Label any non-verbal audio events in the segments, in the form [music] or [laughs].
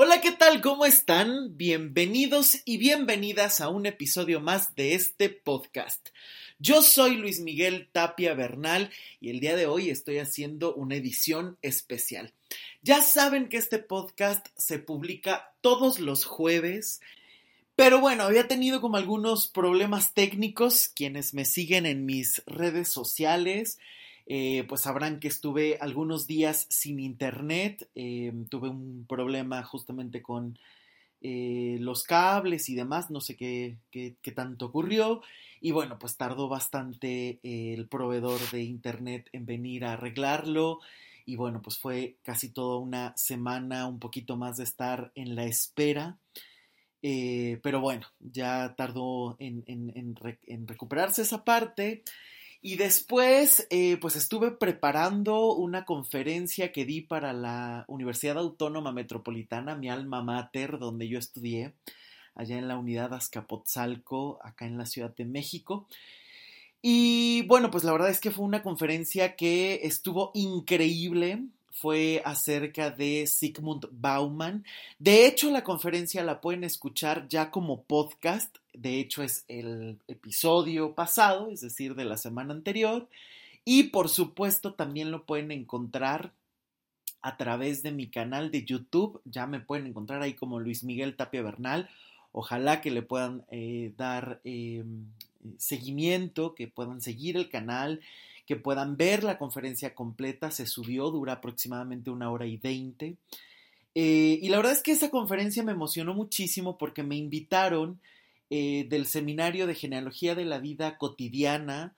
Hola, ¿qué tal? ¿Cómo están? Bienvenidos y bienvenidas a un episodio más de este podcast. Yo soy Luis Miguel Tapia Bernal y el día de hoy estoy haciendo una edición especial. Ya saben que este podcast se publica todos los jueves, pero bueno, había tenido como algunos problemas técnicos. Quienes me siguen en mis redes sociales eh, pues sabrán que estuve algunos días sin internet, eh, tuve un problema justamente con eh, los cables y demás, no sé qué, qué, tanto ocurrió. Y bueno, pues tardó bastante el proveedor de internet en venir a arreglarlo. Y bueno, pues fue casi toda una semana, un poquito más de estar en la espera. pero bueno, ya tardó en, en recuperarse esa parte. Y después, eh, pues estuve preparando una conferencia que di para la Universidad Autónoma Metropolitana, mi alma mater, donde yo estudié, allá en la unidad Azcapotzalco, acá en la Ciudad de México. Y bueno, pues la verdad es que fue una conferencia que estuvo increíble fue acerca de Sigmund Bauman. De hecho, la conferencia la pueden escuchar ya como podcast. De hecho, es el episodio pasado, es decir, de la semana anterior. Y por supuesto, también lo pueden encontrar a través de mi canal de YouTube. Ya me pueden encontrar ahí como Luis Miguel Tapia Bernal. Ojalá que le puedan eh, dar em, seguimiento, que puedan seguir el canal que puedan ver la conferencia completa. Se subió, dura aproximadamente una hora y veinte. Eh, y la verdad es que esa conferencia me emocionó muchísimo porque me invitaron eh, del Seminario de Genealogía de la Vida Cotidiana,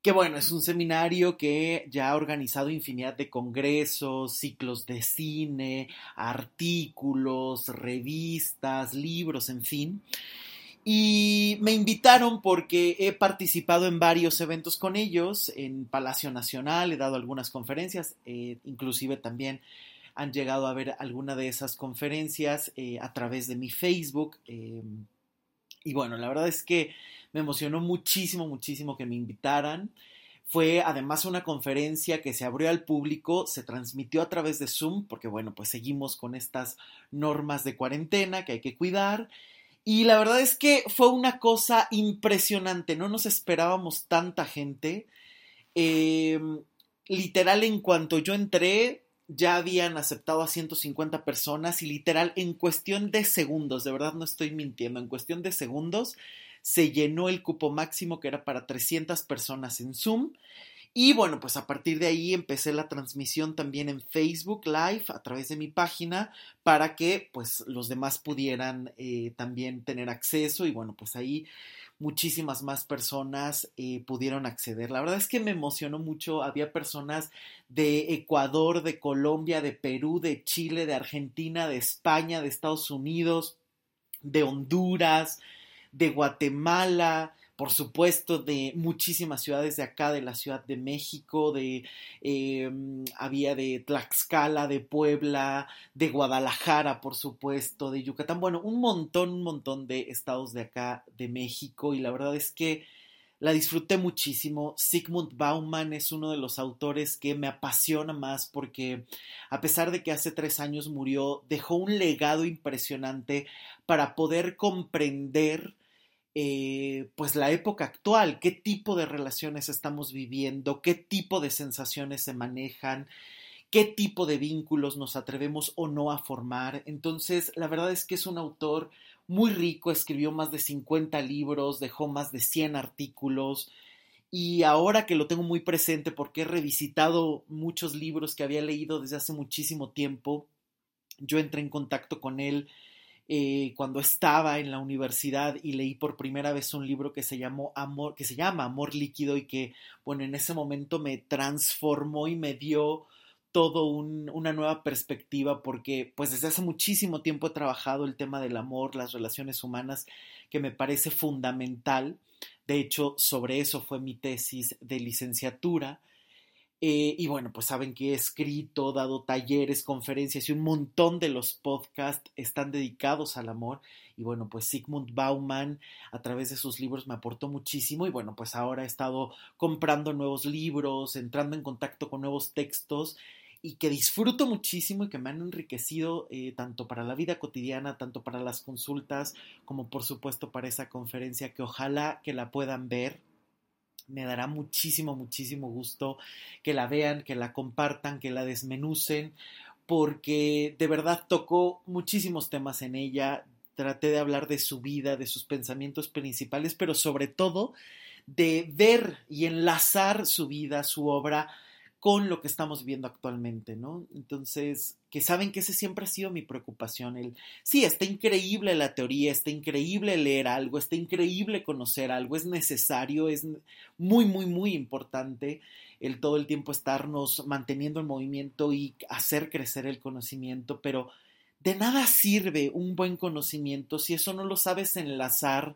que bueno, es un seminario que ya ha organizado infinidad de congresos, ciclos de cine, artículos, revistas, libros, en fin. Y me invitaron porque he participado en varios eventos con ellos, en Palacio Nacional, he dado algunas conferencias, eh, inclusive también han llegado a ver alguna de esas conferencias eh, a través de mi Facebook. Em, y bueno, la verdad es que me emocionó muchísimo, muchísimo que me invitaran. Fue además una conferencia que se abrió al público, se transmitió a través de Zoom, porque bueno, pues seguimos con estas normas de cuarentena que hay que cuidar. Y la verdad es que fue una cosa impresionante, no nos esperábamos tanta gente. Em, literal, en cuanto yo entré, ya habían aceptado a 150 personas y literal, en cuestión de segundos, de verdad no estoy mintiendo, en cuestión de segundos se llenó el cupo máximo que era para 300 personas en Zoom y bueno, pues a partir de ahí empecé la transmisión también en Facebook Live a través de mi página para que pues los demás pudieran eh, también tener acceso y bueno, pues ahí muchísimas más personas eh, pudieron acceder. La verdad es que me emocionó mucho. Había personas de Ecuador, de Colombia, de Perú, de Chile, de Argentina, de España, de Estados Unidos, de Honduras, de Guatemala, por supuesto, de muchísimas ciudades de acá, de la Ciudad de México, de em, había de Tlaxcala, de Puebla, de Guadalajara, por supuesto, de Yucatán, bueno, un montón, un montón de estados de acá de México y la verdad es que la disfruté muchísimo. Sigmund Bauman es uno de los autores que me apasiona más porque a pesar de que hace tres años murió, dejó un legado impresionante para poder comprender eh, pues la época actual, qué tipo de relaciones estamos viviendo, qué tipo de sensaciones se manejan, qué tipo de vínculos nos atrevemos o no a formar. Entonces, la verdad es que es un autor muy rico, escribió más de 50 libros, dejó más de 100 artículos. Y ahora que lo tengo muy presente porque he revisitado muchos libros que había leído desde hace muchísimo tiempo, yo entré en contacto con él eh, cuando estaba en la universidad y leí por primera vez un libro que se llamó Amor, que se llama Amor líquido y que, bueno, en ese momento me transformó y me dio todo una nueva perspectiva porque pues desde hace muchísimo tiempo he trabajado el tema del amor, las relaciones humanas, que me parece fundamental. De hecho, sobre eso fue mi tesis de licenciatura. Eh, y bueno, pues saben que he escrito, dado talleres, conferencias y un montón de los podcasts están dedicados al amor. Y bueno, pues Sigmund Bauman a través de sus libros me aportó muchísimo y bueno, pues ahora he estado comprando nuevos libros, entrando en contacto con nuevos textos y que disfruto muchísimo y que me han enriquecido eh, tanto para la vida cotidiana, tanto para las consultas, como por supuesto para esa conferencia que ojalá que la puedan ver. Me dará muchísimo, muchísimo gusto que la vean, que la compartan, que la desmenucen, porque de verdad tocó muchísimos temas en ella. Traté de hablar de su vida, de sus pensamientos principales, pero sobre todo de ver y enlazar su vida, su obra con lo que estamos viendo actualmente, ¿no? Entonces, que saben que ese siempre ha sido mi preocupación. El, sí, está increíble la teoría, está increíble leer algo, está increíble conocer algo, es necesario, es muy, muy, muy importante el todo el tiempo estarnos manteniendo en movimiento y hacer crecer el conocimiento, pero de nada sirve un buen conocimiento si eso no lo sabes enlazar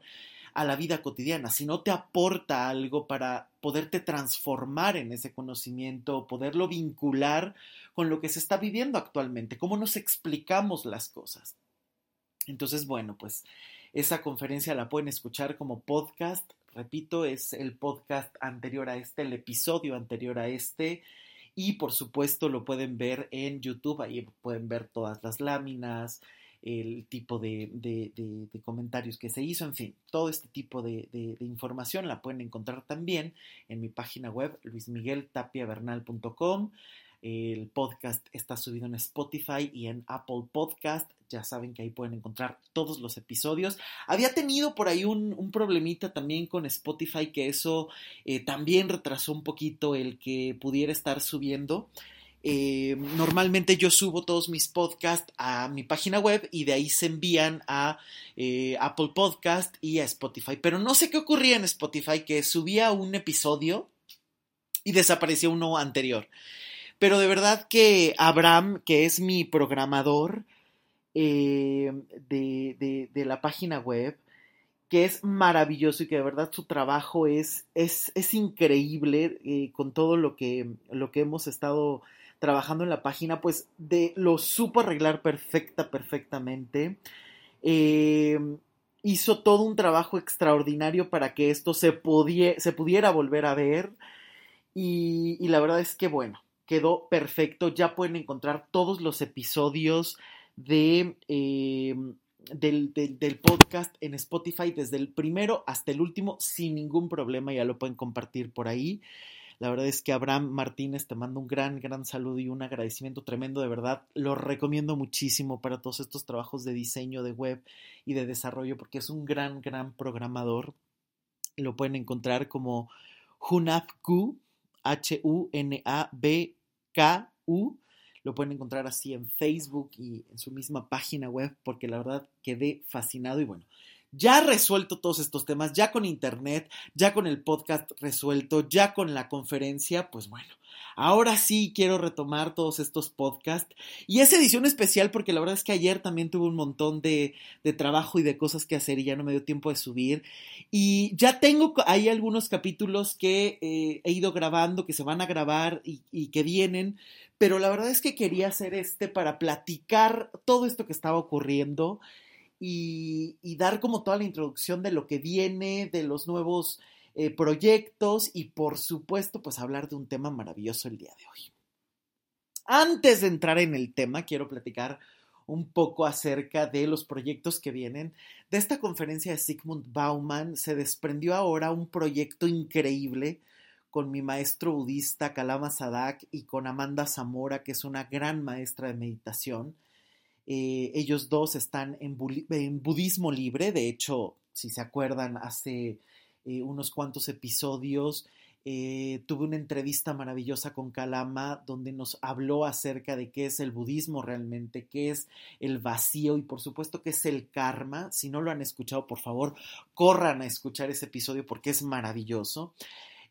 a la vida cotidiana, si no te aporta algo para poderte transformar en ese conocimiento, poderlo vincular con lo que se está viviendo actualmente, cómo nos explicamos las cosas. Entonces, bueno, pues esa conferencia la pueden escuchar como podcast. Repito, es el podcast anterior a este, el episodio anterior a este. Y por supuesto lo pueden ver en YouTube, ahí pueden ver todas las láminas, el tipo de, comentarios que se hizo, en fin, todo este tipo de, información la pueden encontrar también en mi página web luismigueltapiavernal.com. El podcast está subido en Spotify y en Apple Podcast. Ya saben que ahí pueden encontrar todos los episodios. Había tenido por ahí un, problemita también con Spotify que eso eh, también retrasó un poquito el que pudiera estar subiendo. Eh, normalmente yo subo todos mis podcasts a mi página web y de ahí se envían a eh, Apple Podcast y a Spotify. Pero no sé qué ocurría en Spotify, que subía un episodio y desapareció uno anterior. Pero de verdad que Abraham, que es mi programador eh, de, la página web, que es maravilloso y que de verdad su trabajo es, es, es increíble con todo lo que, lo que hemos estado trabajando en la página, pues de lo supo arreglar perfecta, perfectamente. Em, hizo todo un trabajo extraordinario para que esto se, se pudiera volver a ver. Y, la verdad es que, bueno, quedó perfecto. Ya pueden encontrar todos los episodios del, del, podcast en Spotify, desde el primero hasta el último, sin ningún problema. Ya lo pueden compartir por ahí. La verdad es que Abraham Martínez te mando un gran, gran saludo y un agradecimiento tremendo, de verdad. Lo recomiendo muchísimo para todos estos trabajos de diseño de web y de desarrollo porque es un gran, gran programador. Lo pueden encontrar como Hunabku, H-U-N-A-B-K-U. Lo pueden encontrar así en Facebook y en su misma página web porque la verdad quedé fascinado y bueno, ya resuelto todos estos temas, ya con internet, ya con el podcast resuelto, ya con la conferencia, pues bueno, ahora sí quiero retomar todos estos podcasts. Y es edición especial porque la verdad es que ayer también tuve un montón de, trabajo y de cosas que hacer y ya no me dio tiempo de subir. Y ya tengo ahí algunos capítulos que eh, he ido grabando, que se van a grabar y, y que vienen, pero la verdad es que quería hacer este para platicar todo esto que estaba ocurriendo y, dar como toda la introducción de lo que viene, de los nuevos eh, proyectos y por supuesto pues hablar de un tema maravilloso el día de hoy. Antes de entrar en el tema, quiero platicar un poco acerca de los proyectos que vienen. De esta conferencia de Sigmund Bauman se desprendió ahora un proyecto increíble con mi maestro budista Kalama Sadak y con Amanda Zamora, que es una gran maestra de meditación. Eh, ellos dos están en, budismo libre, de hecho, si se acuerdan, hace eh, unos cuantos episodios eh, tuve una entrevista maravillosa con Kalama donde nos habló acerca de qué es el budismo realmente, qué es el vacío y por supuesto qué es el karma. Si no lo han escuchado, por favor, corran a escuchar ese episodio porque es maravilloso.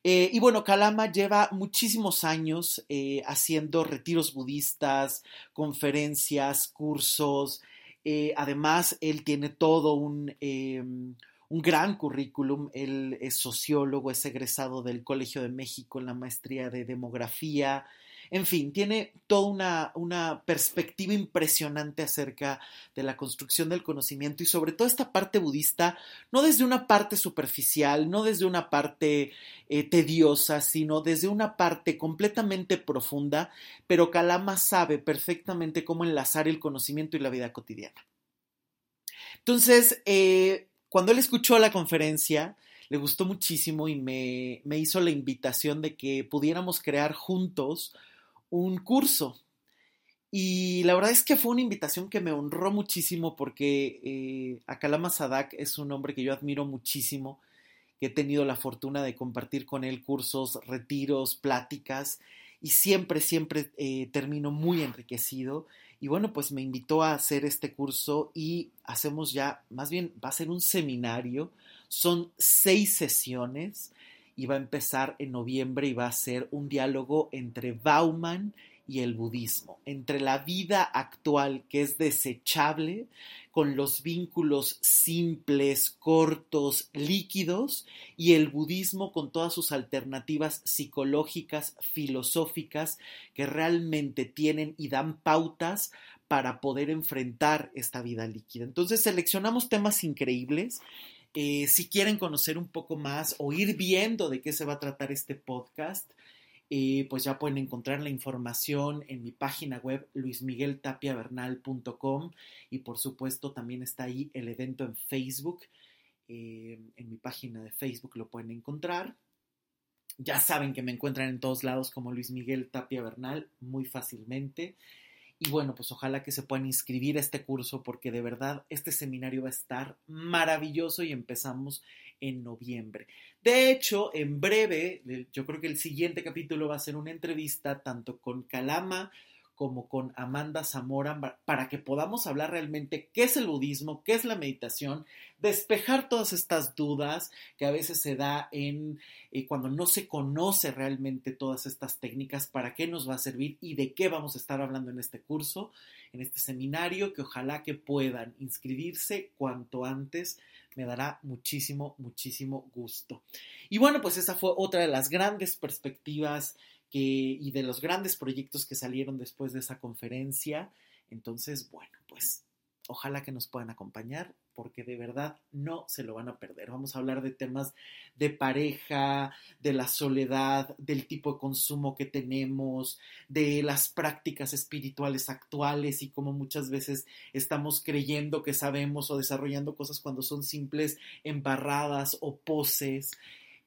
Eh, y bueno, Kalama lleva muchísimos años eh, haciendo retiros budistas, conferencias, cursos. Eh, además, él tiene todo un, un, gran currículum. Él es sociólogo, es egresado del Colegio de México en la maestría de demografía. En fin, tiene toda una, una, perspectiva impresionante acerca de la construcción del conocimiento y sobre todo esta parte budista, no desde una parte superficial, no desde una parte eh, tediosa, sino desde una parte completamente profunda, pero Kalama sabe perfectamente cómo enlazar el conocimiento y la vida cotidiana. Entonces, eh, cuando él escuchó la conferencia, le gustó muchísimo y me, me hizo la invitación de que pudiéramos crear juntos un curso. Y la verdad es que fue una invitación que me honró muchísimo porque eh, Akalama Sadak es un hombre que yo admiro muchísimo, que he tenido la fortuna de compartir con él cursos, retiros, pláticas y siempre, siempre eh, termino muy enriquecido. Y bueno, pues me invitó a hacer este curso y hacemos ya, más bien va a ser un seminario, son seis sesiones y va a empezar en noviembre y va a ser un diálogo entre Bauman y el budismo, entre la vida actual que es desechable, con los vínculos simples, cortos, líquidos, y el budismo con todas sus alternativas psicológicas, filosóficas, que realmente tienen y dan pautas para poder enfrentar esta vida líquida. Entonces seleccionamos temas increíbles eh, si quieren conocer un poco más o ir viendo de qué se va a tratar este podcast, eh, pues ya pueden encontrar la información en mi página web luismigueltapiavernal.com y por supuesto también está ahí el evento en Facebook. Eh, en mi página de Facebook lo pueden encontrar. Ya saben que me encuentran en todos lados como Luis Miguel Tapia Bernal muy fácilmente. Y bueno, pues ojalá que se puedan inscribir a este curso porque de verdad este seminario va a estar maravilloso y empezamos en noviembre. De hecho, en breve, yo creo que el siguiente capítulo va a ser una entrevista tanto con Calama como con Amanda Zamora para que podamos hablar realmente qué es el budismo, qué es la meditación, despejar todas estas dudas que a veces se da en eh, cuando no se conoce realmente todas estas técnicas, para qué nos va a servir y de qué vamos a estar hablando en este curso, en este seminario, que ojalá que puedan inscribirse cuanto antes. Me dará muchísimo, muchísimo gusto. Y bueno, pues esa fue otra de las grandes perspectivas y de los grandes proyectos que salieron después de esa conferencia. Entonces, bueno, pues ojalá que nos puedan acompañar porque de verdad no se lo van a perder. Vamos a hablar de temas de pareja, de la soledad, del tipo de consumo que tenemos, de las prácticas espirituales actuales y cómo muchas veces estamos creyendo que sabemos o desarrollando cosas cuando son simples embarradas o poses.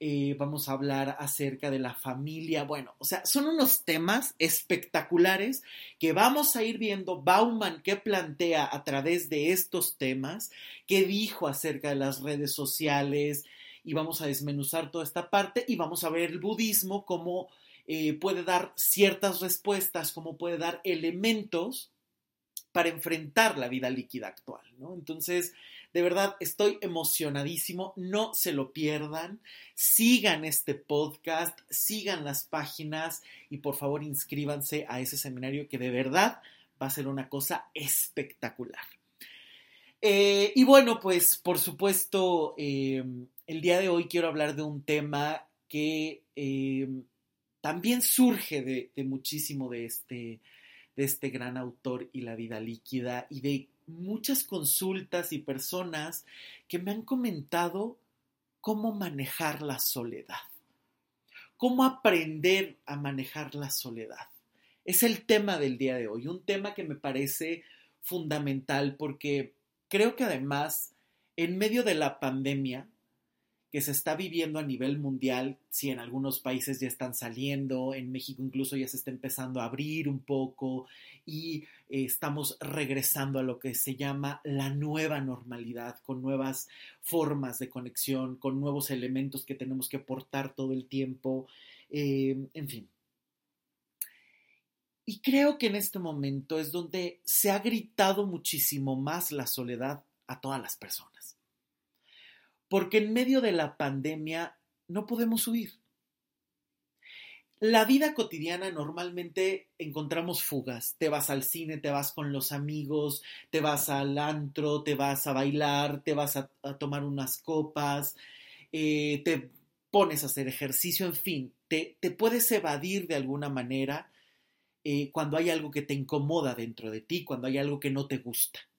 Eh, vamos a hablar acerca de la familia. Bueno, o sea, son unos temas espectaculares que vamos a ir viendo Bauman qué plantea a través de estos temas, qué dijo acerca de las redes sociales y vamos a desmenuzar toda esta parte y vamos a ver el budismo cómo eh, puede dar ciertas respuestas, cómo puede dar elementos para enfrentar la vida líquida actual, ¿no? Entonces, de verdad, estoy emocionadísimo. No se lo pierdan. Sigan este podcast, sigan las páginas y por favor inscríbanse a ese seminario que de verdad va a ser una cosa espectacular. Eh, y bueno, pues por supuesto, eh, el día de hoy quiero hablar de un tema que eh, también surge de, de muchísimo de este, de este gran autor y la vida líquida y de muchas consultas y personas que me han comentado cómo manejar la soledad, cómo aprender a manejar la soledad. Es el tema del día de hoy, un tema que me parece fundamental porque creo que además, en medio de la pandemia, que se está viviendo a nivel mundial, si en algunos países ya están saliendo, en México incluso ya se está empezando a abrir un poco y eh, estamos regresando a lo que se llama la nueva normalidad, con nuevas formas de conexión, con nuevos elementos que tenemos que portar todo el tiempo, eh, en fin. Y creo que en este momento es donde se ha gritado muchísimo más la soledad a todas las personas porque en medio de la pandemia no podemos huir. La vida cotidiana normalmente encontramos fugas. Te vas al cine, te vas con los amigos, te vas al antro, te vas a bailar, te vas a, tomar unas copas, eh, te pones a hacer ejercicio, en fin, te, puedes evadir de alguna manera eh, cuando hay algo que te incomoda dentro de ti, cuando hay algo que no te gusta.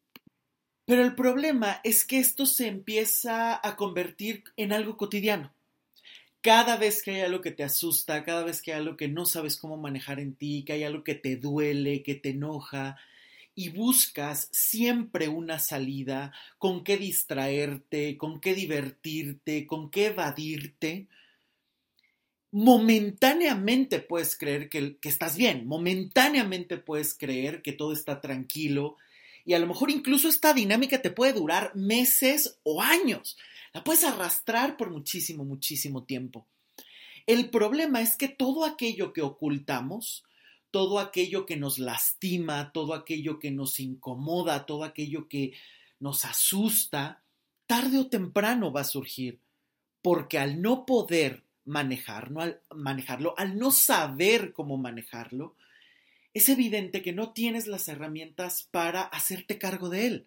Pero el problema es que esto se empieza a convertir en algo cotidiano. Cada vez que hay algo que te asusta, cada vez que hay algo que no sabes cómo manejar en ti, que hay algo que te duele, que te enoja, y buscas siempre una salida, con qué distraerte, con qué divertirte, con qué evadirte, momentáneamente puedes creer que, que, estás bien, momentáneamente puedes creer que todo está tranquilo y a lo mejor incluso esta dinámica te puede durar meses o años. La puedes arrastrar por muchísimo, muchísimo tiempo. El problema es que todo aquello que ocultamos, todo aquello que nos lastima, todo aquello que nos incomoda, todo aquello que nos asusta, tarde o temprano va a surgir, porque al no poder manejarlo, al, manejarlo, al no saber cómo manejarlo, es evidente que no tienes las herramientas para hacerte cargo de él.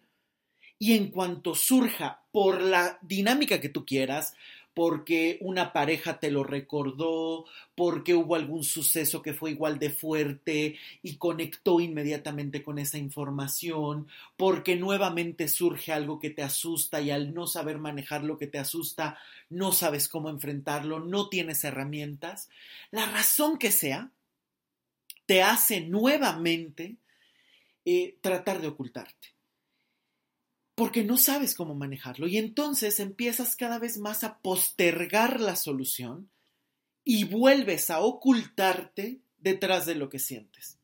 Y en cuanto surja por la dinámica que tú quieras, porque una pareja te lo recordó, porque hubo algún suceso que fue igual de fuerte y conectó inmediatamente con esa información, porque nuevamente surge algo que te asusta y al no saber manejar lo que te asusta, no sabes cómo enfrentarlo, no tienes herramientas, la razón que sea, te hace nuevamente eh, tratar de ocultarte. Porque no sabes cómo manejarlo. Y entonces empiezas cada vez más a postergar la solución y vuelves a ocultarte detrás de lo que sientes.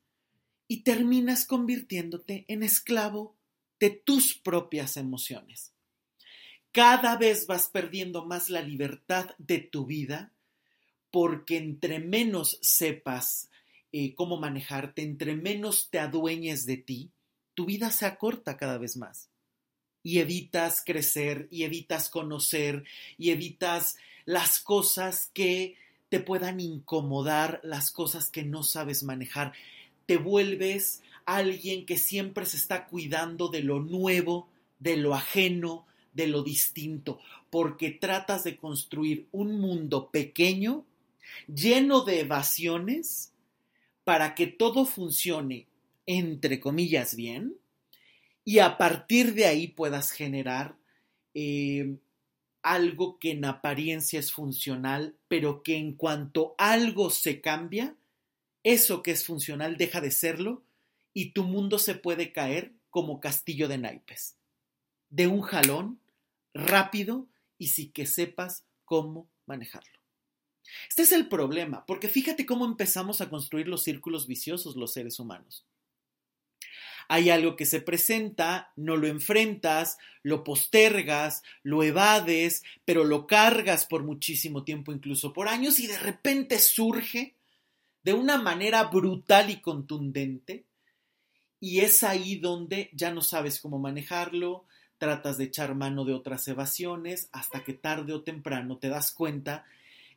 Y terminas convirtiéndote en esclavo de tus propias emociones. Cada vez vas perdiendo más la libertad de tu vida porque entre menos sepas eh, cómo manejarte, entre menos te adueñes de ti, tu vida se acorta cada vez más y evitas crecer y evitas conocer y evitas las cosas que te puedan incomodar, las cosas que no sabes manejar. Te vuelves alguien que siempre se está cuidando de lo nuevo, de lo ajeno, de lo distinto, porque tratas de construir un mundo pequeño, lleno de evasiones, para que todo funcione, entre comillas, bien, y a partir de ahí puedas generar eh, algo que en apariencia es funcional, pero que en cuanto algo se cambia, eso que es funcional deja de serlo y tu mundo se puede caer como castillo de naipes. De un jalón, rápido y sin que sepas cómo manejarlo. Este es el problema, porque fíjate cómo empezamos a construir los círculos viciosos los seres humanos. Hay algo que se presenta, no lo enfrentas, lo postergas, lo evades, pero lo cargas por muchísimo tiempo, incluso por años, y de repente surge de una manera brutal y contundente, y es ahí donde ya no sabes cómo manejarlo, tratas de echar mano de otras evasiones, hasta que tarde o temprano te das cuenta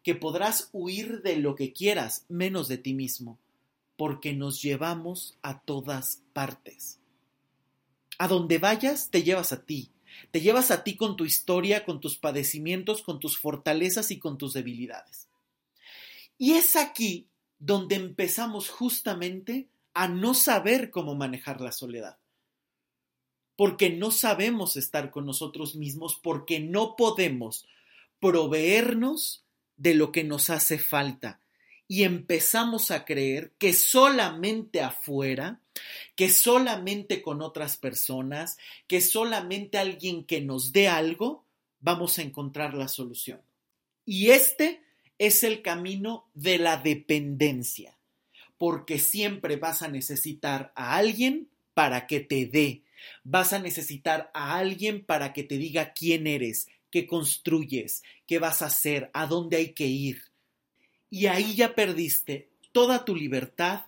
que podrás huir de lo que quieras, menos de ti mismo porque nos llevamos a todas partes. A donde vayas, te llevas a ti. Te llevas a ti con tu historia, con tus padecimientos, con tus fortalezas y con tus debilidades. Y es aquí donde empezamos justamente a no saber cómo manejar la soledad. Porque no sabemos estar con nosotros mismos, porque no podemos proveernos de lo que nos hace falta y empezamos a creer que solamente afuera, que solamente con otras personas, que solamente alguien que nos dé algo, vamos a encontrar la solución. Y este es el camino de la dependencia, porque siempre vas a necesitar a alguien para que te dé, vas a necesitar a alguien para que te diga quién eres, qué construyes, qué vas a hacer, a dónde hay que ir y ahí ya perdiste toda tu libertad,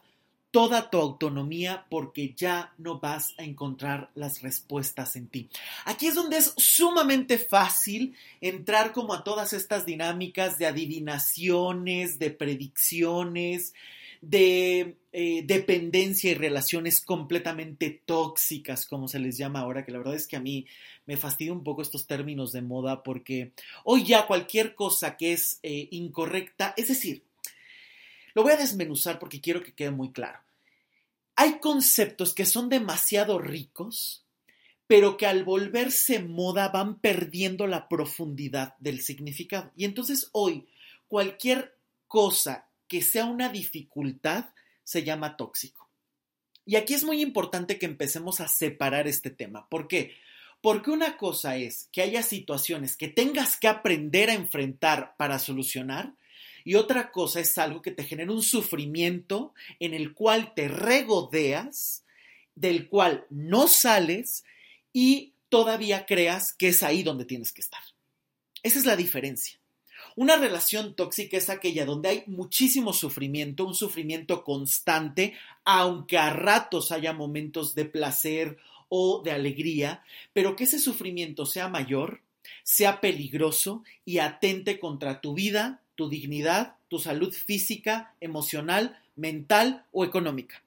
toda tu autonomía porque ya no vas a encontrar las respuestas en ti. Aquí es donde es sumamente fácil entrar como a todas estas dinámicas de adivinaciones, de predicciones, de eh, dependencia y relaciones completamente tóxicas, como se les llama ahora, que la verdad es que a mí me fastidia un poco estos términos de moda porque hoy ya cualquier cosa que es eh, incorrecta, es decir, lo voy a desmenuzar porque quiero que quede muy claro. hay conceptos que son demasiado ricos, pero que al volverse moda van perdiendo la profundidad del significado. Y entonces hoy cualquier cosa que sea una dificultad se llama tóxico. Y aquí es muy importante que empecemos a separar este tema. ¿Por qué? Porque una cosa es que haya situaciones que tengas que aprender a enfrentar para solucionar y otra cosa es algo que te genera un sufrimiento en el cual te regodeas, del cual no sales y todavía creas que es ahí donde tienes que estar. Esa es la diferencia. Una relación tóxica es aquella donde hay muchísimo sufrimiento, un sufrimiento constante, aunque a ratos haya momentos de placer o de alegría, pero que ese sufrimiento sea mayor, sea peligroso y atente contra tu vida, tu dignidad, tu salud física, emocional, mental o económica.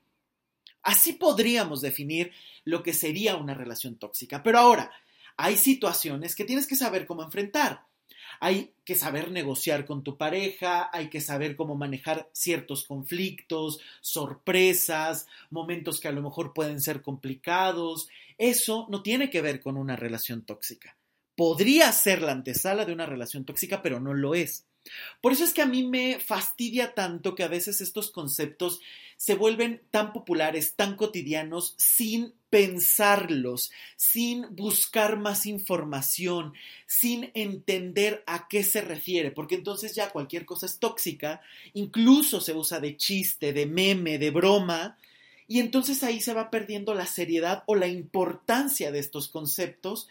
Así podríamos definir lo que sería una relación tóxica. Pero ahora, hay situaciones que tienes que saber cómo enfrentar. Hay que saber negociar con tu pareja, hay que saber cómo manejar ciertos conflictos, sorpresas, momentos que a lo mejor pueden ser complicados. Eso no tiene que ver con una relación tóxica. Podría ser la antesala de una relación tóxica, pero no lo es. Por eso es que a mí me fastidia tanto que a veces estos conceptos se vuelven tan populares, tan cotidianos, sin pensarlos, sin buscar más información, sin entender a qué se refiere, porque entonces ya cualquier cosa es tóxica, incluso se usa de chiste, de meme, de broma, y entonces ahí se va perdiendo la seriedad o la importancia de estos conceptos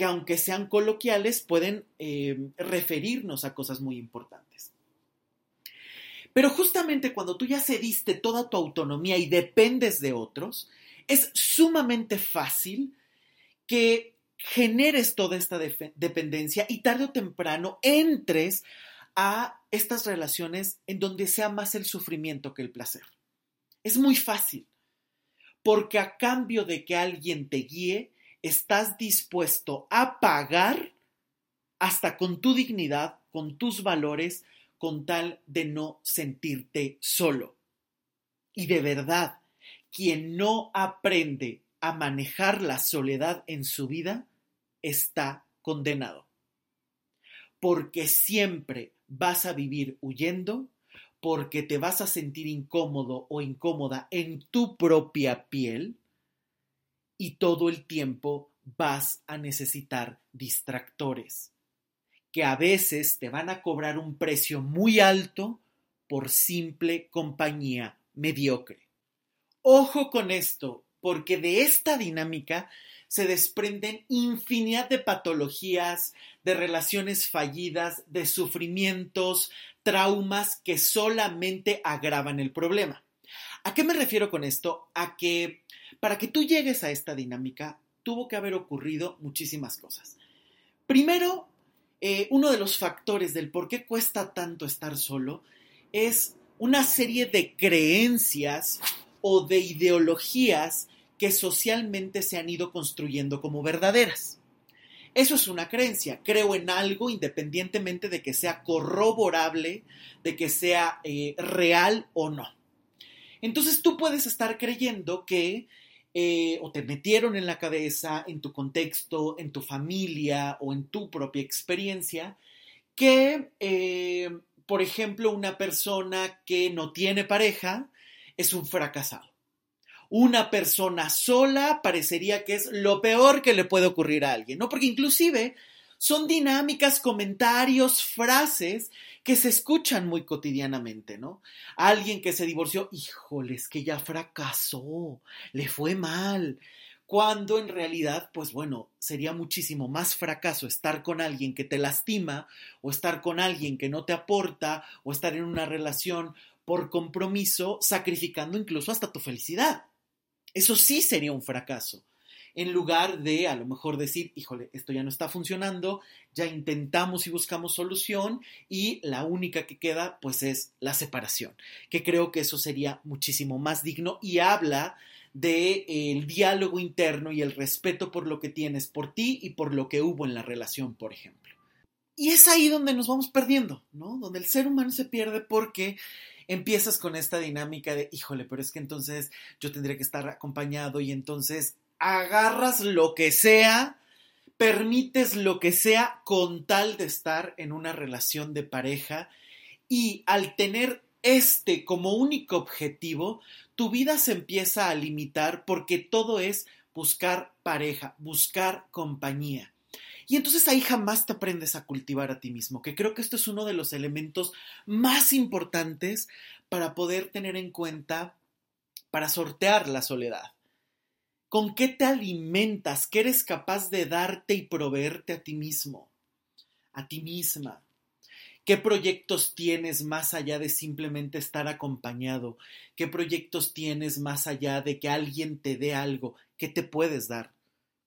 que aunque sean coloquiales, pueden eh, referirnos a cosas muy importantes. Pero justamente cuando tú ya cediste toda tu autonomía y dependes de otros, es sumamente fácil que generes toda esta dependencia y tarde o temprano entres a estas relaciones en donde sea más el sufrimiento que el placer. Es muy fácil, porque a cambio de que alguien te guíe, estás dispuesto a pagar hasta con tu dignidad, con tus valores, con tal de no sentirte solo. Y de verdad, quien no aprende a manejar la soledad en su vida está condenado. Porque siempre vas a vivir huyendo, porque te vas a sentir incómodo o incómoda en tu propia piel, y todo el tiempo vas a necesitar distractores que a veces te van a cobrar un precio muy alto por simple compañía mediocre. Ojo con esto, porque de esta dinámica se desprenden infinidad de patologías, de relaciones fallidas, de sufrimientos, traumas que solamente agravan el problema. ¿A qué me refiero con esto? A que para que tú llegues a esta dinámica, tuvo que haber ocurrido muchísimas cosas. Primero, eh, uno de los factores del por qué cuesta tanto estar solo es una serie de creencias o de ideologías que socialmente se han ido construyendo como verdaderas. Eso es una creencia. Creo en algo independientemente de que sea corroborable, de que sea eh, real o no. Entonces tú puedes estar creyendo que eh, o te metieron en la cabeza, en tu contexto, en tu familia o en tu propia experiencia, que, eh, por ejemplo, una persona que no tiene pareja es un fracasado. Una persona sola parecería que es lo peor que le puede ocurrir a alguien, ¿no? Porque inclusive son dinámicas, comentarios, frases que se escuchan muy cotidianamente, ¿no? Alguien que se divorció, híjoles, que ya fracasó, le fue mal. Cuando en realidad, pues bueno, sería muchísimo más fracaso estar con alguien que te lastima, o estar con alguien que no te aporta, o estar en una relación por compromiso, sacrificando incluso hasta tu felicidad. Eso sí sería un fracaso en lugar de a lo mejor decir, híjole, esto ya no está funcionando, ya intentamos y buscamos solución y la única que queda pues es la separación, que creo que eso sería muchísimo más digno y habla del de, diálogo interno y el respeto por lo que tienes por ti y por lo que hubo en la relación, por ejemplo. y es ahí donde nos vamos perdiendo, ¿no? Donde el ser humano se pierde porque empiezas con esta dinámica de, híjole, pero es que entonces yo tendría que estar acompañado y entonces agarras lo que sea, permites lo que sea con tal de estar en una relación de pareja y al tener este como único objetivo, tu vida se empieza a limitar porque todo es buscar pareja, buscar compañía. Y entonces ahí jamás te aprendes a cultivar a ti mismo, que creo que esto es uno de los elementos más importantes para poder tener en cuenta, para sortear la soledad. ¿Con qué te alimentas? ¿Qué eres capaz de darte y proveerte a ti mismo? A ti misma. ¿Qué proyectos tienes más allá de simplemente estar acompañado? ¿Qué proyectos tienes más allá de que alguien te dé algo? ¿Qué te puedes dar?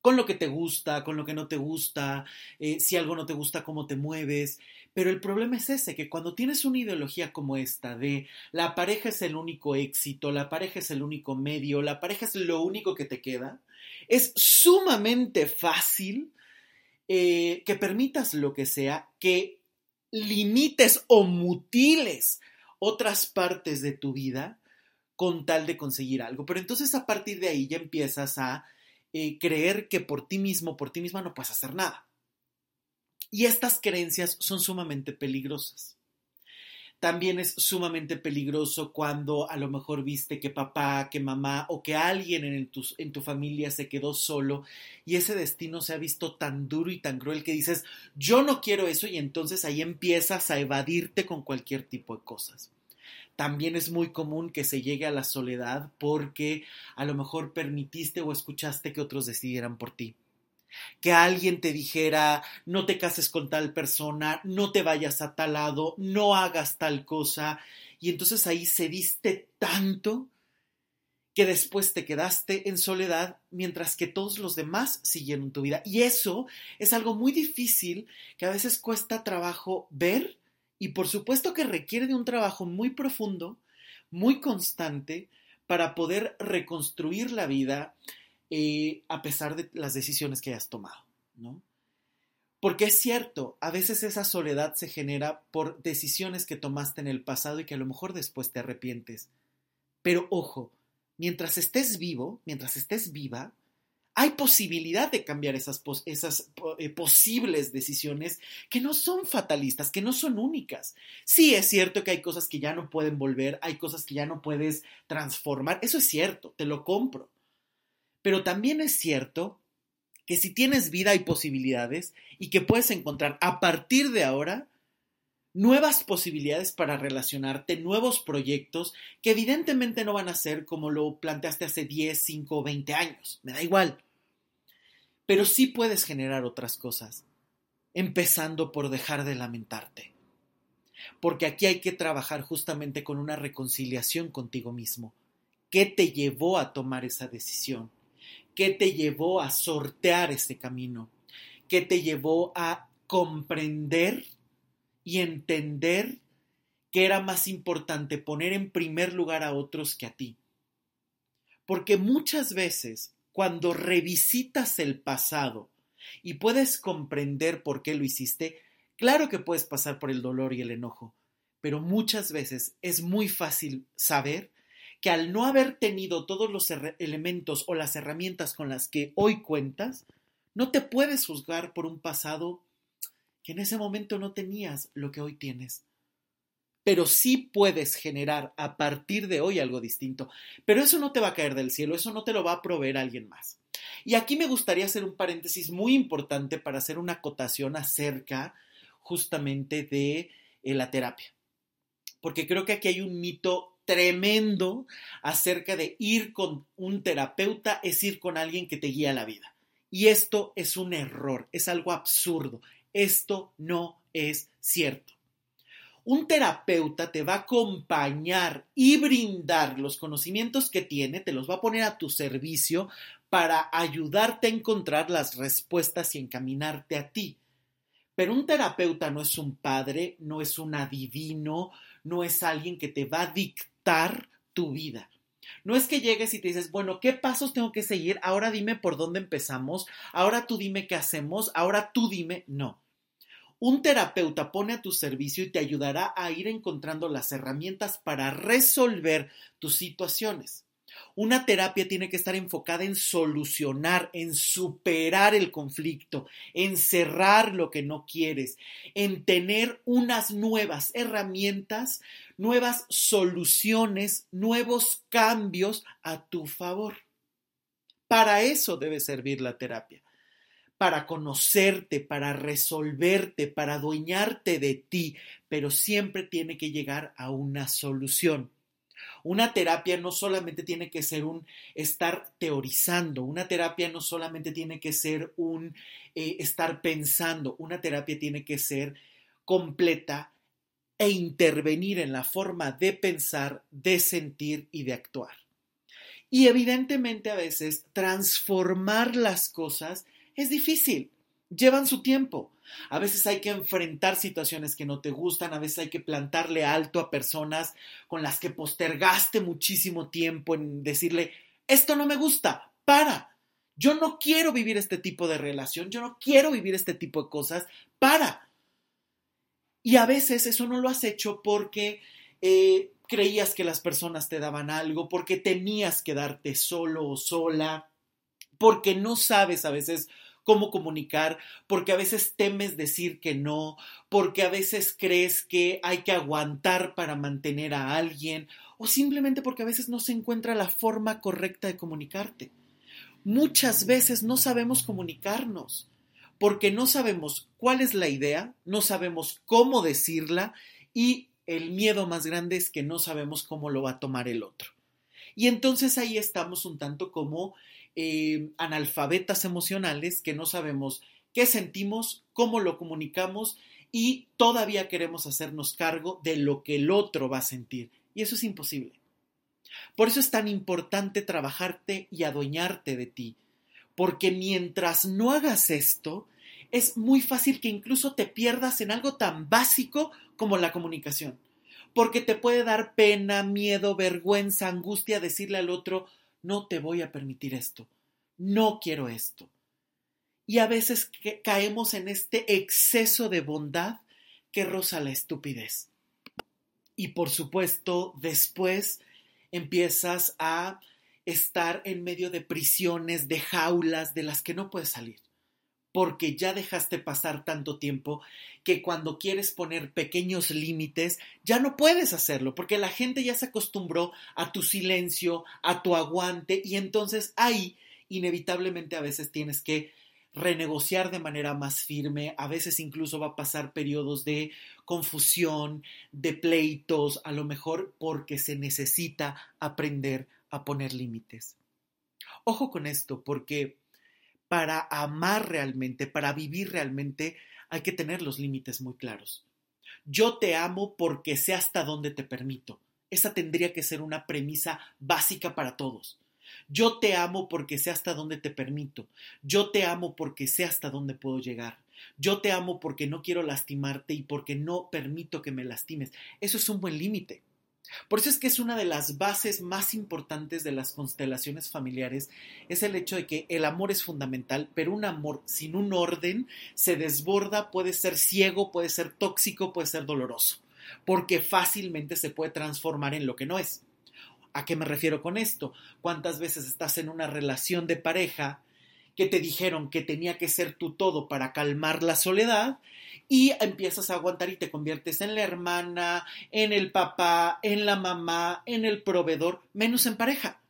Con lo que te gusta, con lo que no te gusta, eh, si algo no te gusta, cómo te mueves. Pero el problema es ese, que cuando tienes una ideología como esta de la pareja es el único éxito, la pareja es el único medio, la pareja es lo único que te queda, es sumamente fácil eh, que permitas lo que sea, que limites o mutiles otras partes de tu vida con tal de conseguir algo. Pero entonces a partir de ahí ya empiezas a eh, creer que por ti mismo, por ti misma no puedes hacer nada. Y estas creencias son sumamente peligrosas. También es sumamente peligroso cuando a lo mejor viste que papá, que mamá o que alguien en, en tu familia se quedó solo y ese destino se ha visto tan duro y tan cruel que dices, yo no quiero eso y entonces ahí empiezas a evadirte con cualquier tipo de cosas. También es muy común que se llegue a la soledad porque a lo mejor permitiste o escuchaste que otros decidieran por ti que alguien te dijera, no te cases con tal persona, no te vayas a tal lado, no hagas tal cosa, y entonces ahí cediste tanto que después te quedaste en soledad mientras que todos los demás siguieron tu vida. Y eso es algo muy difícil que a veces cuesta trabajo ver y por supuesto que requiere de un trabajo muy profundo, muy constante, para poder reconstruir la vida eh, a pesar de las decisiones que hayas tomado, ¿no? Porque es cierto, a veces esa soledad se genera por decisiones que tomaste en el pasado y que a lo mejor después te arrepientes. Pero ojo, mientras estés vivo, mientras estés viva, hay posibilidad de cambiar esas, eh, posibles decisiones que no son fatalistas, que no son únicas. Sí, es cierto que hay cosas que ya no pueden volver, hay cosas que ya no puedes transformar, eso es cierto, te lo compro. Pero también es cierto que si tienes vida hay posibilidades y que puedes encontrar a partir de ahora nuevas posibilidades para relacionarte, nuevos proyectos que evidentemente no van a ser como lo planteaste hace 10, 5 o 20 años, me da igual. Pero sí puedes generar otras cosas, empezando por dejar de lamentarte. Porque aquí hay que trabajar justamente con una reconciliación contigo mismo. ¿Qué te llevó a tomar esa decisión? ¿Qué te llevó a sortear ese camino? ¿Qué te llevó a comprender y entender que era más importante poner en primer lugar a otros que a ti? Porque muchas veces, cuando revisitas el pasado y puedes comprender por qué lo hiciste, claro que puedes pasar por el dolor y el enojo, pero muchas veces es muy fácil saber que al no haber tenido todos los elementos o las herramientas con las que hoy cuentas, no te puedes juzgar por un pasado que en ese momento no tenías lo que hoy tienes. Pero sí puedes generar a partir de hoy algo distinto. Pero eso no te va a caer del cielo, eso no te lo va a proveer alguien más. Y aquí me gustaría hacer un paréntesis muy importante para hacer una acotación acerca justamente de eh, la terapia. Porque creo que aquí hay un mito tremendo acerca de ir con un terapeuta es ir con alguien que te guía la vida. Y esto es un error, es algo absurdo. Esto no es cierto. Un terapeuta te va a acompañar y brindar los conocimientos que tiene, te los va a poner a tu servicio para ayudarte a encontrar las respuestas y encaminarte a ti. Pero un terapeuta no es un padre, no es un adivino, no es alguien que te va a dictar tu vida. No es que llegues y te dices, bueno, ¿qué pasos tengo que seguir? Ahora dime por dónde empezamos, ahora tú dime qué hacemos, ahora tú dime, no. Un terapeuta pone a tu servicio y te ayudará a ir encontrando las herramientas para resolver tus situaciones. Una terapia tiene que estar enfocada en solucionar, en superar el conflicto, en cerrar lo que no quieres, en tener unas nuevas herramientas, nuevas soluciones, nuevos cambios a tu favor. Para eso debe servir la terapia para conocerte, para resolverte, para adueñarte de ti, pero siempre tiene que llegar a una solución. Una terapia no solamente tiene que ser un estar teorizando, una terapia no solamente tiene que ser un eh, estar pensando, una terapia tiene que ser completa e intervenir en la forma de pensar, de sentir y de actuar. Y evidentemente a veces transformar las cosas es difícil, llevan su tiempo. A veces hay que enfrentar situaciones que no te gustan, a veces hay que plantarle alto a personas con las que postergaste muchísimo tiempo en decirle, esto no me gusta, para. Yo no quiero vivir este tipo de relación, yo no quiero vivir este tipo de cosas, para. Y a veces eso no lo has hecho porque eh, creías que las personas te daban algo, porque temías quedarte solo o sola, porque no sabes a veces cómo comunicar, porque a veces temes decir que no, porque a veces crees que hay que aguantar para mantener a alguien, o simplemente porque a veces no se encuentra la forma correcta de comunicarte. Muchas veces no sabemos comunicarnos, porque no sabemos cuál es la idea, no sabemos cómo decirla y el miedo más grande es que no sabemos cómo lo va a tomar el otro. Y entonces ahí estamos un tanto como eh, analfabetas emocionales que no sabemos qué sentimos, cómo lo comunicamos y todavía queremos hacernos cargo de lo que el otro va a sentir. Y eso es imposible. Por eso es tan importante trabajarte y adueñarte de ti, porque mientras no hagas esto, es muy fácil que incluso te pierdas en algo tan básico como la comunicación, porque te puede dar pena, miedo, vergüenza, angustia decirle al otro, no te voy a permitir esto, no quiero esto. Y a veces caemos en este exceso de bondad que roza la estupidez. Y por supuesto, después empiezas a estar en medio de prisiones, de jaulas de las que no puedes salir, porque ya dejaste pasar tanto tiempo que cuando quieres poner pequeños límites, ya no puedes hacerlo, porque la gente ya se acostumbró a tu silencio, a tu aguante, y entonces ahí inevitablemente a veces tienes que renegociar de manera más firme, a veces incluso va a pasar periodos de confusión, de pleitos, a lo mejor porque se necesita aprender a poner límites. Ojo con esto, porque para amar realmente, para vivir realmente, hay que tener los límites muy claros. Yo te amo porque sé hasta dónde te permito. Esa tendría que ser una premisa básica para todos. Yo te amo porque sé hasta dónde te permito. Yo te amo porque sé hasta dónde puedo llegar. Yo te amo porque no quiero lastimarte y porque no permito que me lastimes. Eso es un buen límite. Por eso es que es una de las bases más importantes de las constelaciones familiares, es el hecho de que el amor es fundamental, pero un amor sin un orden se desborda, puede ser ciego, puede ser tóxico, puede ser doloroso, porque fácilmente se puede transformar en lo que no es. ¿A qué me refiero con esto? ¿Cuántas veces estás en una relación de pareja que te dijeron que tenía que ser tu todo para calmar la soledad y empiezas a aguantar y te conviertes en la hermana, en el papá, en la mamá, en el proveedor, menos en pareja.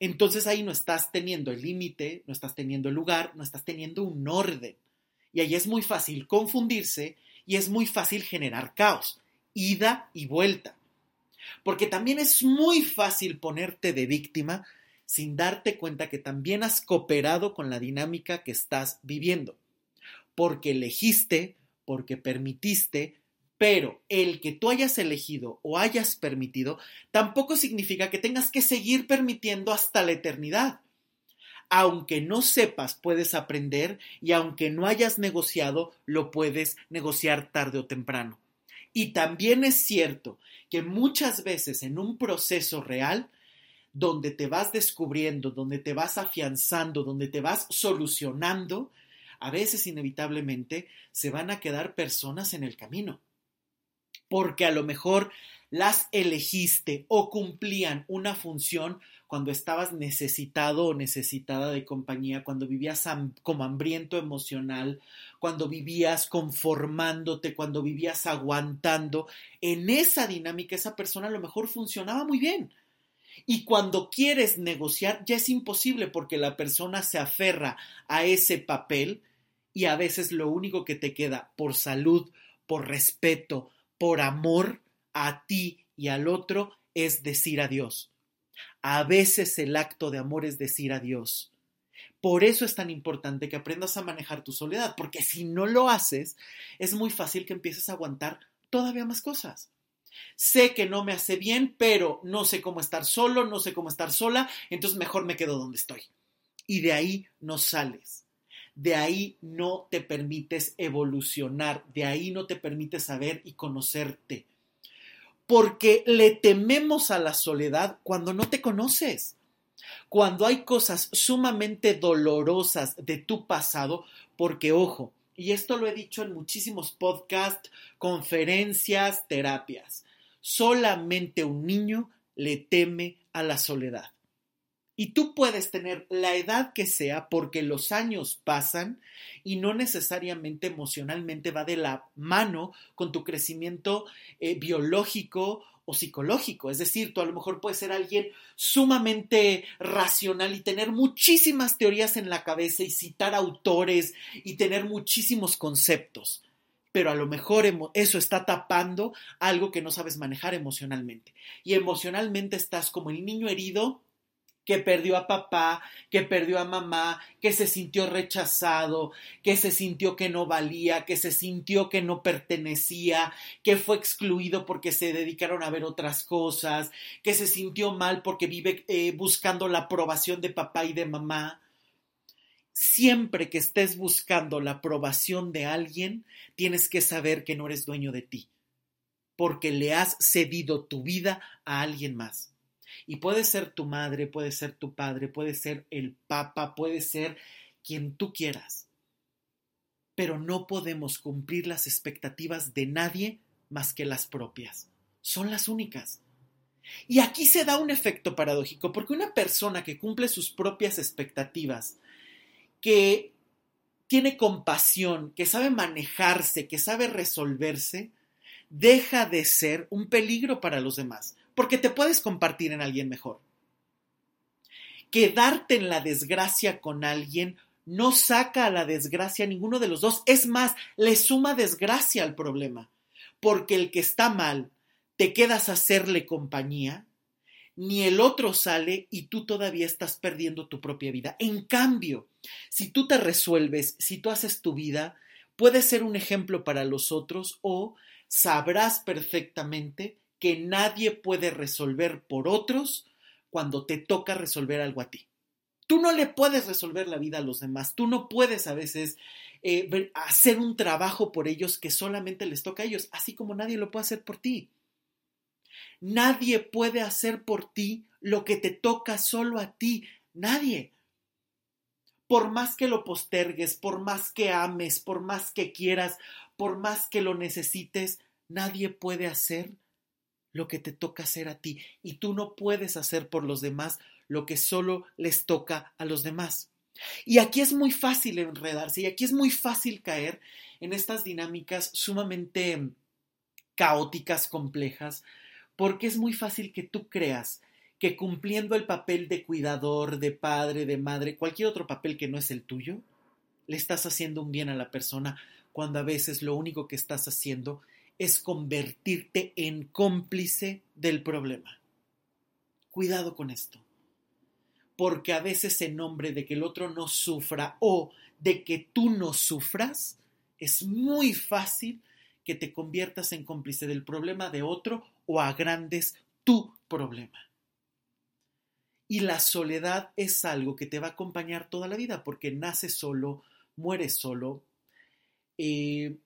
Entonces ahí no estás teniendo el límite, no estás teniendo el lugar, no estás teniendo un orden. Y ahí es muy fácil confundirse y es muy fácil generar caos, ida y vuelta. Porque también es muy fácil ponerte de víctima sin darte cuenta que también has cooperado con la dinámica que estás viviendo. Porque elegiste, porque permitiste, pero el que tú hayas elegido o hayas permitido tampoco significa que tengas que seguir permitiendo hasta la eternidad. Aunque no sepas, puedes aprender y aunque no hayas negociado, lo puedes negociar tarde o temprano. Y también es cierto que muchas veces en un proceso real donde te vas descubriendo, donde te vas afianzando, donde te vas solucionando, a veces inevitablemente se van a quedar personas en el camino. Porque a lo mejor las elegiste o cumplían una función cuando estabas necesitado o necesitada de compañía, cuando vivías como hambriento emocional, cuando vivías conformándote, cuando vivías aguantando. En esa dinámica esa persona a lo mejor funcionaba muy bien. Y cuando quieres negociar ya es imposible porque la persona se aferra a ese papel y a veces lo único que te queda por salud, por respeto, por amor a ti y al otro es decir adiós. A veces el acto de amor es decir adiós. Por eso es tan importante que aprendas a manejar tu soledad, porque si no lo haces, es muy fácil que empieces a aguantar todavía más cosas. Sé que no me hace bien, pero no sé cómo estar solo, no sé cómo estar sola, entonces mejor me quedo donde estoy. Y de ahí no sales. De ahí no te permites evolucionar, de ahí no te permites saber y conocerte porque le tememos a la soledad cuando no te conoces. Cuando hay cosas sumamente dolorosas de tu pasado, porque ojo, y esto lo he dicho en muchísimos podcasts, conferencias, terapias, solamente un niño le teme a la soledad. Y tú puedes tener la edad que sea porque los años pasan y no necesariamente emocionalmente va de la mano con tu crecimiento eh, biológico o psicológico. Es decir, tú a lo mejor puedes ser alguien sumamente racional y tener muchísimas teorías en la cabeza y citar autores y tener muchísimos conceptos. Pero a lo mejor eso está tapando algo que no sabes manejar emocionalmente. Y emocionalmente estás como el niño herido que perdió a papá, que perdió a mamá, que se sintió rechazado, que se sintió que no valía, que se sintió que no pertenecía, que fue excluido porque se dedicaron a ver otras cosas, que se sintió mal porque vive eh, buscando la aprobación de papá y de mamá. Siempre que estés buscando la aprobación de alguien, tienes que saber que no eres dueño de ti, porque le has cedido tu vida a alguien más. Y puede ser tu madre, puede ser tu padre, puede ser el papa, puede ser quien tú quieras. Pero no podemos cumplir las expectativas de nadie más que las propias. Son las únicas. Y aquí se da un efecto paradójico, porque una persona que cumple sus propias expectativas, que tiene compasión, que sabe manejarse, que sabe resolverse, deja de ser un peligro para los demás porque te puedes compartir en alguien mejor. Quedarte en la desgracia con alguien no saca a la desgracia a ninguno de los dos. Es más, le suma desgracia al problema. Porque el que está mal, te quedas a hacerle compañía, ni el otro sale y tú todavía estás perdiendo tu propia vida. En cambio, si tú te resuelves, si tú haces tu vida, puedes ser un ejemplo para los otros o sabrás perfectamente que nadie puede resolver por otros cuando te toca resolver algo a ti. Tú no le puedes resolver la vida a los demás, tú no puedes a veces eh, hacer un trabajo por ellos que solamente les toca a ellos, así como nadie lo puede hacer por ti. Nadie puede hacer por ti lo que te toca solo a ti, nadie. Por más que lo postergues, por más que ames, por más que quieras, por más que lo necesites, nadie puede hacer lo que te toca hacer a ti y tú no puedes hacer por los demás lo que solo les toca a los demás. Y aquí es muy fácil enredarse y aquí es muy fácil caer en estas dinámicas sumamente caóticas, complejas, porque es muy fácil que tú creas que cumpliendo el papel de cuidador, de padre, de madre, cualquier otro papel que no es el tuyo, le estás haciendo un bien a la persona cuando a veces lo único que estás haciendo es convertirte en cómplice del problema. Cuidado con esto, porque a veces en nombre de que el otro no sufra o de que tú no sufras, es muy fácil que te conviertas en cómplice del problema de otro o agrandes tu problema. Y la soledad es algo que te va a acompañar toda la vida porque naces solo, mueres solo, eh,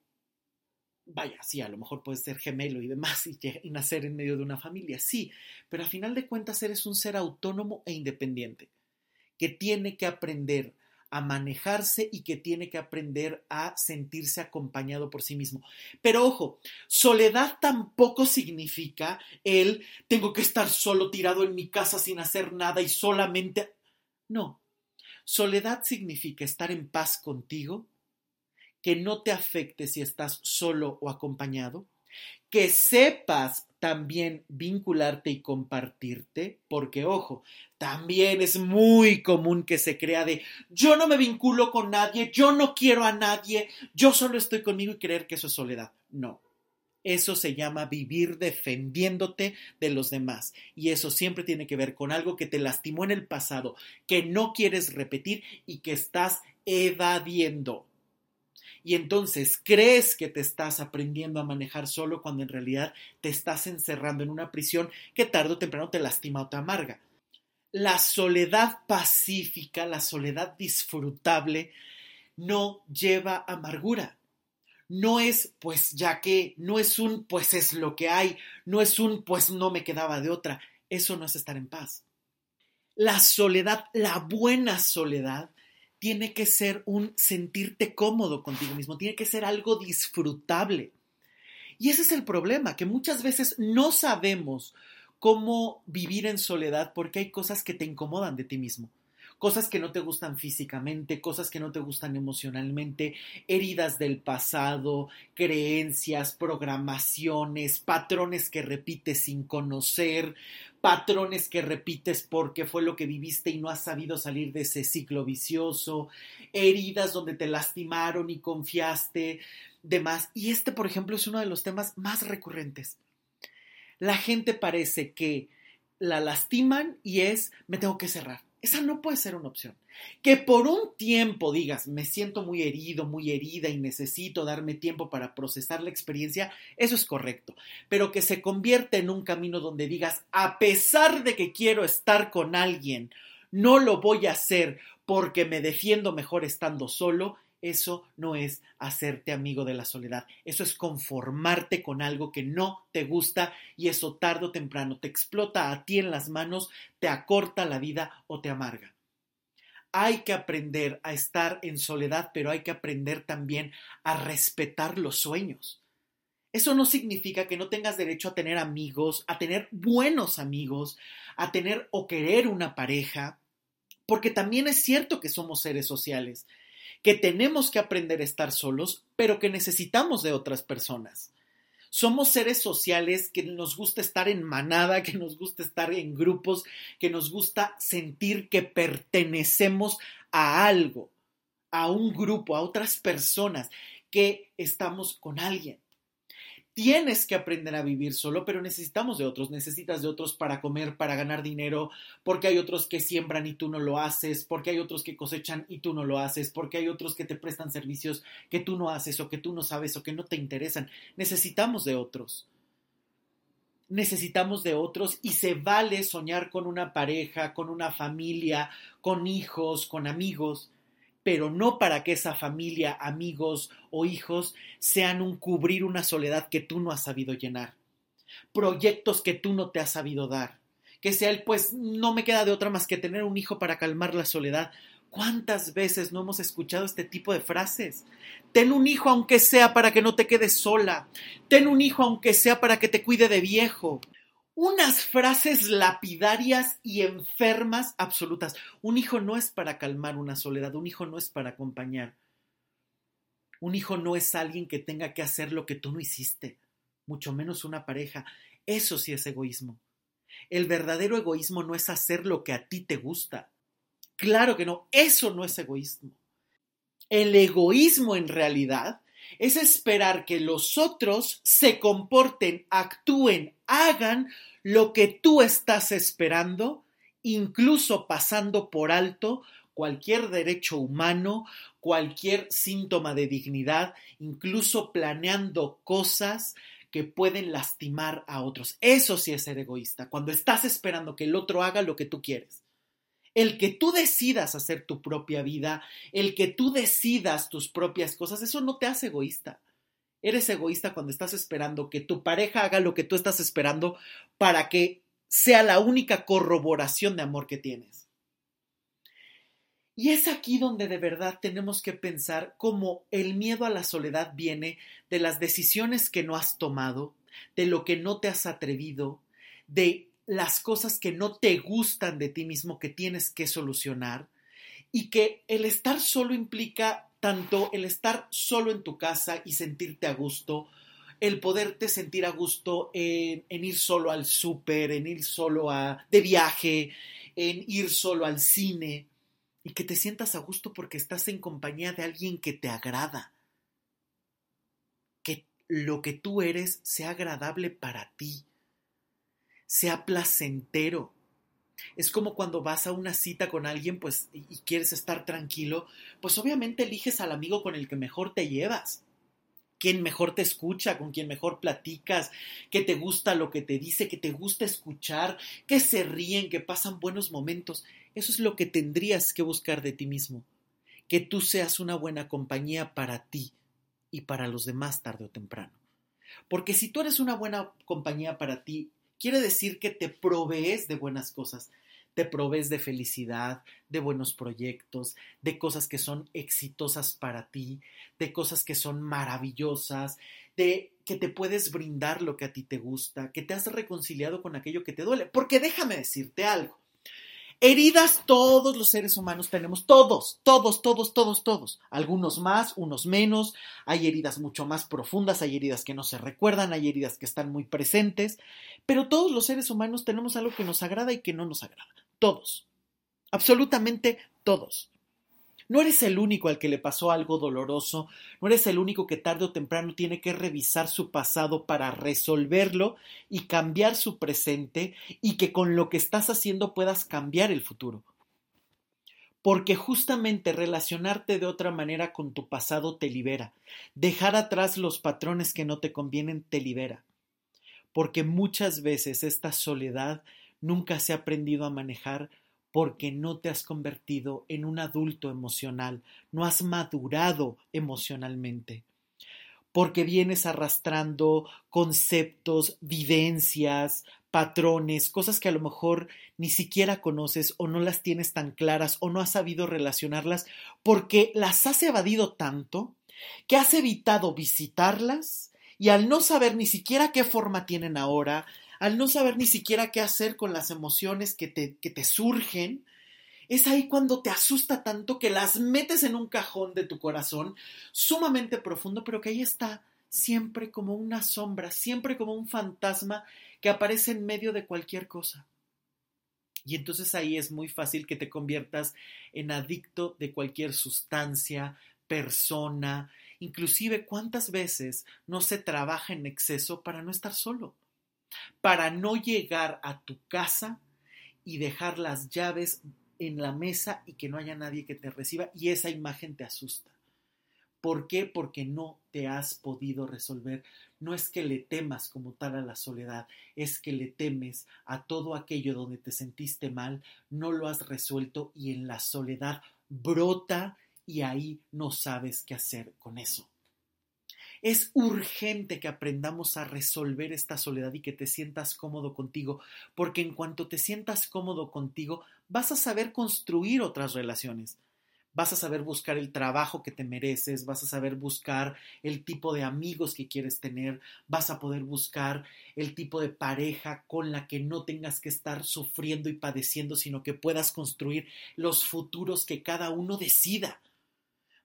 vaya, sí, a lo mejor puedes ser gemelo y demás [laughs] y, nacer en medio de una familia, sí, pero a final de cuentas eres un ser autónomo e independiente, que tiene que aprender a manejarse y que tiene que aprender a sentirse acompañado por sí mismo. Pero ojo, soledad tampoco significa el tengo que estar solo tirado en mi casa sin hacer nada y solamente... No, soledad significa estar en paz contigo, que no te afecte si estás solo o acompañado, que sepas también vincularte y compartirte, porque ojo, también es muy común que se crea de yo no me vinculo con nadie, yo no quiero a nadie, yo solo estoy conmigo y creer que eso es soledad. No. Eso se llama vivir defendiéndote de los demás. Y eso siempre tiene que ver con algo que te lastimó en el pasado, que no quieres repetir y que estás evadiendo y entonces crees que te estás aprendiendo a manejar solo cuando en realidad te estás encerrando en una prisión que tarde o temprano te lastima o te amarga. La soledad pacífica, la soledad disfrutable, no lleva amargura. No es pues ya que, no es un pues es lo que hay, no es un pues no me quedaba de otra. Eso no es estar en paz. La soledad, la buena soledad, tiene que ser un sentirte cómodo contigo mismo, tiene que ser algo disfrutable. Y ese es el problema, que muchas veces no sabemos cómo vivir en soledad porque hay cosas que te incomodan de ti mismo cosas que no te gustan físicamente, cosas que no te gustan emocionalmente, heridas del pasado, creencias, programaciones, patrones que repites sin conocer, patrones que repites porque fue lo que viviste y no has sabido salir de ese ciclo vicioso, heridas donde te lastimaron y confiaste, demás. Y este, por ejemplo, es uno de los temas más recurrentes. La gente parece que la lastiman y es, me tengo que cerrar esa no puede ser una opción. Que por un tiempo digas, me siento muy herido, muy herida y necesito darme tiempo para procesar la experiencia, eso es correcto. Pero que se convierta en un camino donde digas, a pesar de que quiero estar con alguien, no lo voy a hacer porque me defiendo mejor estando solo, eso no es hacerte amigo de la soledad, eso es conformarte con algo que no te gusta y eso tarde o temprano te explota a ti en las manos, te acorta la vida o te amarga. Hay que aprender a estar en soledad, pero hay que aprender también a respetar los sueños. Eso no significa que no tengas derecho a tener amigos, a tener buenos amigos, a tener o querer una pareja, porque también es cierto que somos seres sociales que tenemos que aprender a estar solos, pero que necesitamos de otras personas. Somos seres sociales que nos gusta estar en manada, que nos gusta estar en grupos, que nos gusta sentir que pertenecemos a algo, a un grupo, a otras personas, que estamos con alguien. Tienes que aprender a vivir solo, pero necesitamos de otros, necesitas de otros para comer, para ganar dinero, porque hay otros que siembran y tú no lo haces, porque hay otros que cosechan y tú no lo haces, porque hay otros que te prestan servicios que tú no haces o que tú no sabes o que no te interesan. Necesitamos de otros. Necesitamos de otros y se vale soñar con una pareja, con una familia, con hijos, con amigos, pero no para que esa familia, amigos o hijos sean un cubrir una soledad que tú no has sabido llenar, proyectos que tú no te has sabido dar, que sea el pues no me queda de otra más que tener un hijo para calmar la soledad. ¿Cuántas veces no hemos escuchado este tipo de frases? Ten un hijo aunque sea para que no te quedes sola. Ten un hijo aunque sea para que te cuide de viejo unas frases lapidarias y enfermas absolutas. Un hijo no es para calmar una soledad, un hijo no es para acompañar. Un hijo no es alguien que tenga que hacer lo que tú no hiciste, mucho menos una pareja. Eso sí es egoísmo. El verdadero egoísmo no es hacer lo que a ti te gusta. Claro que no, eso no es egoísmo. El egoísmo en realidad es esperar que los otros se comporten, actúen, hagan lo que tú estás esperando, incluso pasando por alto cualquier derecho humano, cualquier síntoma de dignidad, incluso planeando cosas que pueden lastimar a otros. Eso sí es ser egoísta, cuando estás esperando que el otro haga lo que tú quieres. El que tú decidas hacer tu propia vida, el que tú decidas tus propias cosas, eso no te hace egoísta. Eres egoísta cuando estás esperando que tu pareja haga lo que tú estás esperando para que sea la única corroboración de amor que tienes. Y es aquí donde de verdad tenemos que pensar cómo el miedo a la soledad viene de las decisiones que no has tomado, de lo que no te has atrevido, de las cosas que no te gustan de ti mismo que tienes que solucionar y que el estar solo implica tanto el estar solo en tu casa y sentirte a gusto, el poderte sentir a gusto en, ir solo al súper, en ir solo a, de viaje, en ir solo al cine y que te sientas a gusto porque estás en compañía de alguien que te agrada. Que lo que tú eres sea agradable para ti, sea placentero. Es como cuando vas a una cita con alguien pues y quieres estar tranquilo, pues obviamente eliges al amigo con el que mejor te llevas quien mejor te escucha, con quien mejor platicas, que te gusta lo que te dice, que te gusta escuchar, que se ríen, que pasan buenos momentos. Eso es lo que tendrías que buscar de ti mismo, que tú seas una buena compañía para ti y para los demás tarde o temprano. Porque si tú eres una buena compañía para ti, quiere decir que te provees de buenas cosas, te provees de felicidad, de buenos proyectos, de cosas que son exitosas para ti, de cosas que son maravillosas, de que te puedes brindar lo que a ti te gusta, que te has reconciliado con aquello que te duele. Porque déjame decirte algo. Heridas todos los seres humanos tenemos, todos, todos, todos, todos, todos. Algunos más, unos menos. Hay heridas mucho más profundas, hay heridas que no se recuerdan, hay heridas que están muy presentes. Pero todos los seres humanos tenemos algo que nos agrada y que no nos agrada. Todos. Absolutamente todos. No eres el único al que le pasó algo doloroso, no eres el único que tarde o temprano tiene que revisar su pasado para resolverlo y cambiar su presente y que con lo que estás haciendo puedas cambiar el futuro. Porque justamente relacionarte de otra manera con tu pasado te libera. Dejar atrás los patrones que no te convienen te libera. Porque muchas veces esta soledad nunca se ha aprendido a manejar porque no te has convertido en un adulto emocional, no has madurado emocionalmente, porque vienes arrastrando conceptos, vivencias, patrones, cosas que a lo mejor ni siquiera conoces o no las tienes tan claras o no has sabido relacionarlas porque las has evadido tanto que has evitado visitarlas y al no saber ni siquiera qué forma tienen ahora, al no saber ni siquiera qué hacer con las emociones que te, que te surgen, es ahí cuando te asusta tanto que las metes en un cajón de tu corazón sumamente profundo, pero que ahí está siempre como una sombra, siempre como un fantasma que aparece en medio de cualquier cosa. Y entonces ahí es muy fácil que te conviertas en adicto de cualquier sustancia, persona, inclusive cuántas veces no se trabaja en exceso para no estar solo para no llegar a tu casa y dejar las llaves en la mesa y que no haya nadie que te reciba y esa imagen te asusta. ¿Por qué? Porque no te has podido resolver. No es que le temas como tal a la soledad, es que le temes a todo aquello donde te sentiste mal, no lo has resuelto y en la soledad brota y ahí no sabes qué hacer con eso. Es urgente que aprendamos a resolver esta soledad y que te sientas cómodo contigo, porque en cuanto te sientas cómodo contigo, vas a saber construir otras relaciones. Vas a saber buscar el trabajo que te mereces, vas a saber buscar el tipo de amigos que quieres tener, vas a poder buscar el tipo de pareja con la que no tengas que estar sufriendo y padeciendo, sino que puedas construir los futuros que cada uno decida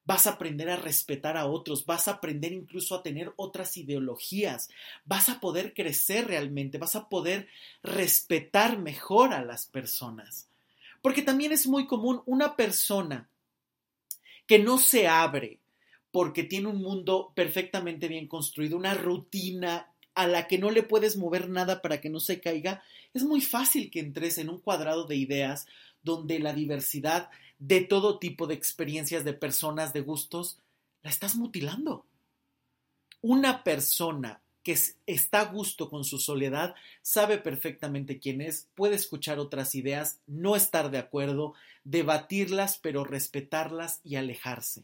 vas a aprender a respetar a otros, vas a aprender incluso a tener otras ideologías, vas a poder crecer realmente, vas a poder respetar mejor a las personas. Porque también es muy común una persona que no se abre porque tiene un mundo perfectamente bien construido, una rutina a la que no le puedes mover nada para que no se caiga, es muy fácil que entres en un cuadrado de ideas donde la diversidad de todo tipo de experiencias, de personas, de gustos, la estás mutilando. Una persona que está a gusto con su soledad sabe perfectamente quién es, puede escuchar otras ideas, no estar de acuerdo, debatirlas, pero respetarlas y alejarse.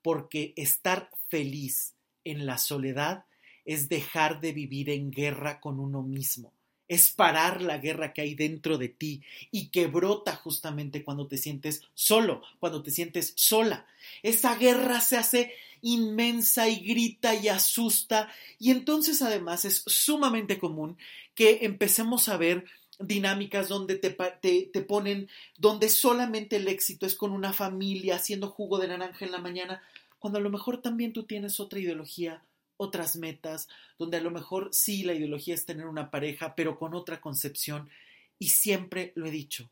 Porque estar feliz en la soledad es dejar de vivir en guerra con uno mismo, es parar la guerra que hay dentro de ti y que brota justamente cuando te sientes solo, cuando te sientes sola. Esa guerra se hace inmensa y grita y asusta y entonces además es sumamente común que empecemos a ver dinámicas donde te, te, ponen, donde solamente el éxito es con una familia haciendo jugo de naranja en la mañana, cuando a lo mejor también tú tienes otra ideología, otras metas, donde a lo mejor sí la ideología es tener una pareja, pero con otra concepción. Y siempre lo he dicho,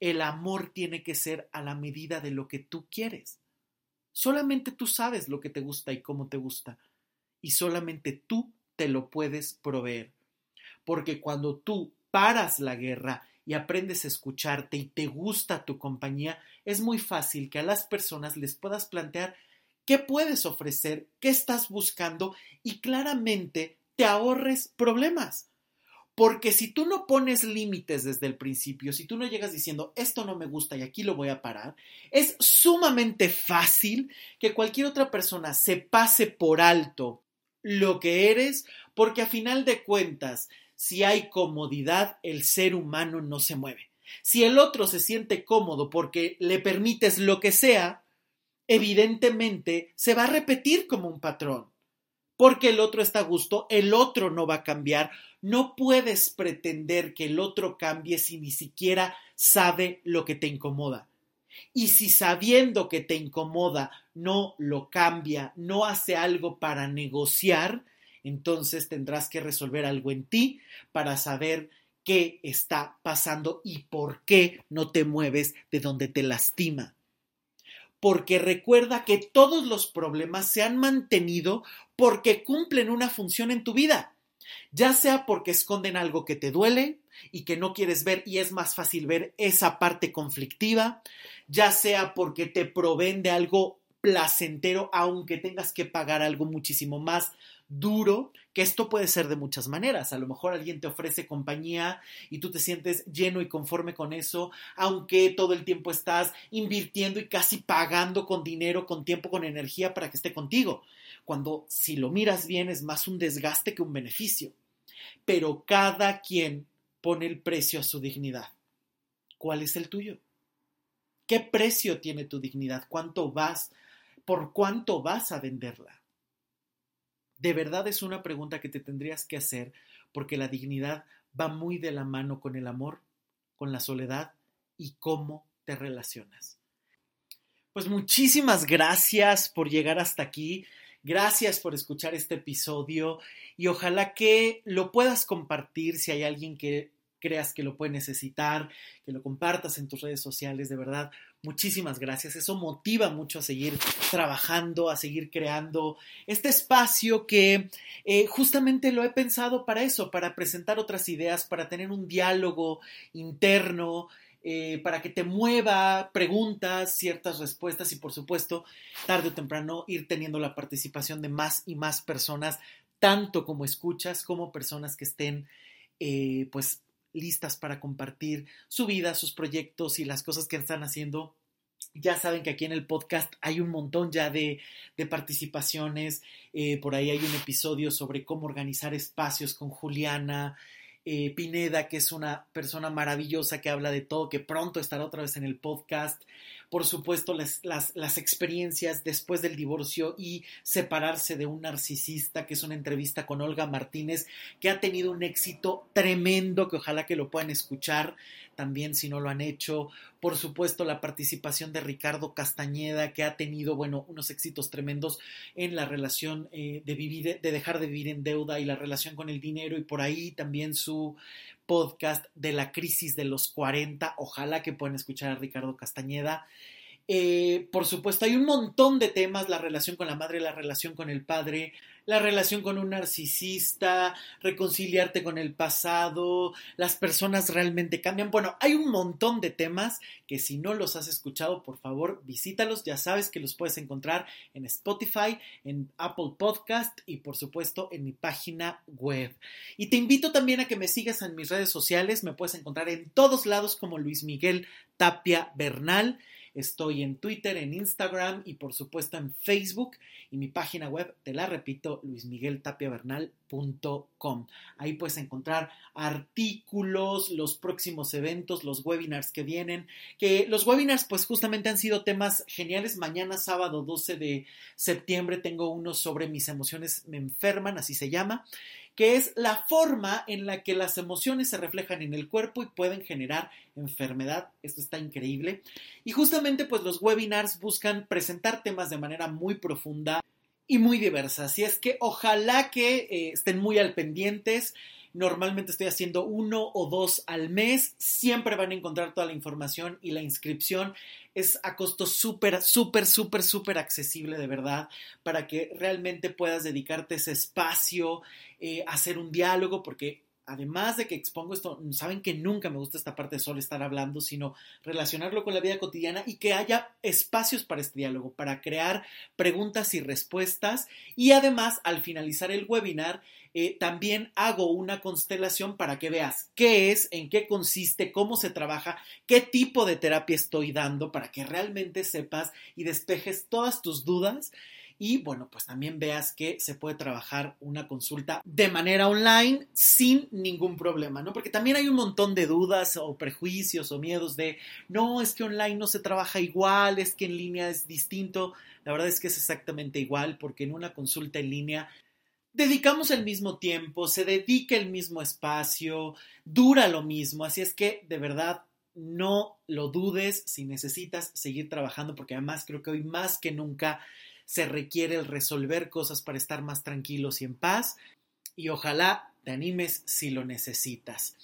el amor tiene que ser a la medida de lo que tú quieres. Solamente tú sabes lo que te gusta y cómo te gusta. Y solamente tú te lo puedes proveer. Porque cuando tú paras la guerra y aprendes a escucharte y te gusta tu compañía, es muy fácil que a las personas les puedas plantear qué puedes ofrecer, qué estás buscando y claramente te ahorres problemas. Porque si tú no pones límites desde el principio, si tú no llegas diciendo esto no me gusta y aquí lo voy a parar, es sumamente fácil que cualquier otra persona se pase por alto lo que eres, porque a final de cuentas, si hay comodidad, el ser humano no se mueve. Si el otro se siente cómodo porque le permites lo que sea, evidentemente se va a repetir como un patrón. Porque el otro está a gusto, el otro no va a cambiar. No puedes pretender que el otro cambie si ni siquiera sabe lo que te incomoda. Y si sabiendo que te incomoda no lo cambia, no hace algo para negociar, entonces tendrás que resolver algo en ti para saber qué está pasando y por qué no te mueves de donde te lastima. Porque recuerda que todos los problemas se han mantenido porque cumplen una función en tu vida, ya sea porque esconden algo que te duele y que no quieres ver y es más fácil ver esa parte conflictiva, ya sea porque te proveen de algo placentero aunque tengas que pagar algo muchísimo más duro, que esto puede ser de muchas maneras. A lo mejor alguien te ofrece compañía y tú te sientes lleno y conforme con eso, aunque todo el tiempo estás invirtiendo y casi pagando con dinero, con tiempo, con energía para que esté contigo. Cuando si lo miras bien es más un desgaste que un beneficio. Pero cada quien pone el precio a su dignidad. ¿Cuál es el tuyo? ¿Qué precio tiene tu dignidad? ¿Cuánto vas? ¿Por cuánto vas a venderla? De verdad es una pregunta que te tendrías que hacer porque la dignidad va muy de la mano con el amor, con la soledad y cómo te relacionas. Pues muchísimas gracias por llegar hasta aquí. Gracias por escuchar este episodio y ojalá que lo puedas compartir si hay alguien que creas que lo puede necesitar, que lo compartas en tus redes sociales, de verdad, muchísimas gracias. Eso motiva mucho a seguir trabajando, a seguir creando este espacio que eh, justamente lo he pensado para eso, para presentar otras ideas, para tener un diálogo interno. Eh, para que te mueva preguntas, ciertas respuestas y por supuesto, tarde o temprano ir teniendo la participación de más y más personas, tanto como escuchas como personas que estén eh, pues listas para compartir su vida, sus proyectos y las cosas que están haciendo. Ya saben que aquí en el podcast hay un montón ya de, participaciones. Eh, por ahí hay un episodio sobre cómo organizar espacios con Juliana. Eh, Pineda, que es una persona maravillosa que habla de todo, que pronto estará otra vez en el podcast por supuesto, las, las, experiencias después del divorcio y separarse de un narcisista, que es una entrevista con Olga Martínez, que ha tenido un éxito tremendo, que ojalá que lo puedan escuchar también si no lo han hecho. Por supuesto, la participación de Ricardo Castañeda, que ha tenido, bueno, unos éxitos tremendos en la relación eh, de vivir, de dejar de vivir en deuda y la relación con el dinero, y por ahí también su podcast de la crisis de los 40. Ojalá que puedan escuchar a Ricardo Castañeda. Eh, por supuesto, hay un montón de temas, la relación con la madre, la relación con el padre, la relación con un narcisista, reconciliarte con el pasado, las personas realmente cambian. Bueno, hay un montón de temas que si no los has escuchado, por favor, visítalos. Ya sabes que los puedes encontrar en Spotify, en Apple Podcast y por supuesto en mi página web. Y te invito también a que me sigas en mis redes sociales. Me puedes encontrar en todos lados como Luis Miguel Tapia Bernal. Estoy en Twitter, en Instagram y por supuesto en Facebook. Y mi página web, te la repito, luismigueltapiavernal.com. Ahí puedes encontrar artículos, los próximos eventos, los webinars que vienen. Que los webinars pues justamente han sido temas geniales. Mañana sábado 12 de septiembre tengo uno sobre mis emociones me enferman, así se llama que es la forma en la que las emociones se reflejan en el cuerpo y pueden generar enfermedad. Esto está increíble. Y justamente pues los webinars buscan presentar temas de manera muy profunda y muy diversa. Así es que ojalá que eh, estén muy al pendientes. Normalmente estoy haciendo uno o dos al mes. Siempre van a encontrar toda la información y la inscripción es a costo súper, súper, súper, súper accesible de verdad para que realmente puedas dedicarte ese espacio, eh, hacer un diálogo, porque además de que expongo esto, saben que nunca me gusta esta parte solo estar hablando, sino relacionarlo con la vida cotidiana y que haya espacios para este diálogo, para crear preguntas y respuestas. Y además, al finalizar el webinar, eh, también hago una constelación para que veas qué es, en qué consiste, cómo se trabaja, qué tipo de terapia estoy dando, para que realmente sepas y despejes todas tus dudas y bueno, pues también veas que se puede trabajar una consulta de manera online sin ningún problema, ¿no? Porque también hay un montón de dudas o prejuicios o miedos de, no, es que online no se trabaja igual, es que en línea es distinto. La verdad es que es exactamente igual porque en una consulta en línea dedicamos el mismo tiempo, se dedica el mismo espacio, dura lo mismo, así es que de verdad no lo dudes si necesitas seguir trabajando porque además creo que hoy más que nunca se requiere el resolver cosas para estar más tranquilos y en paz y ojalá te animes si lo necesitas.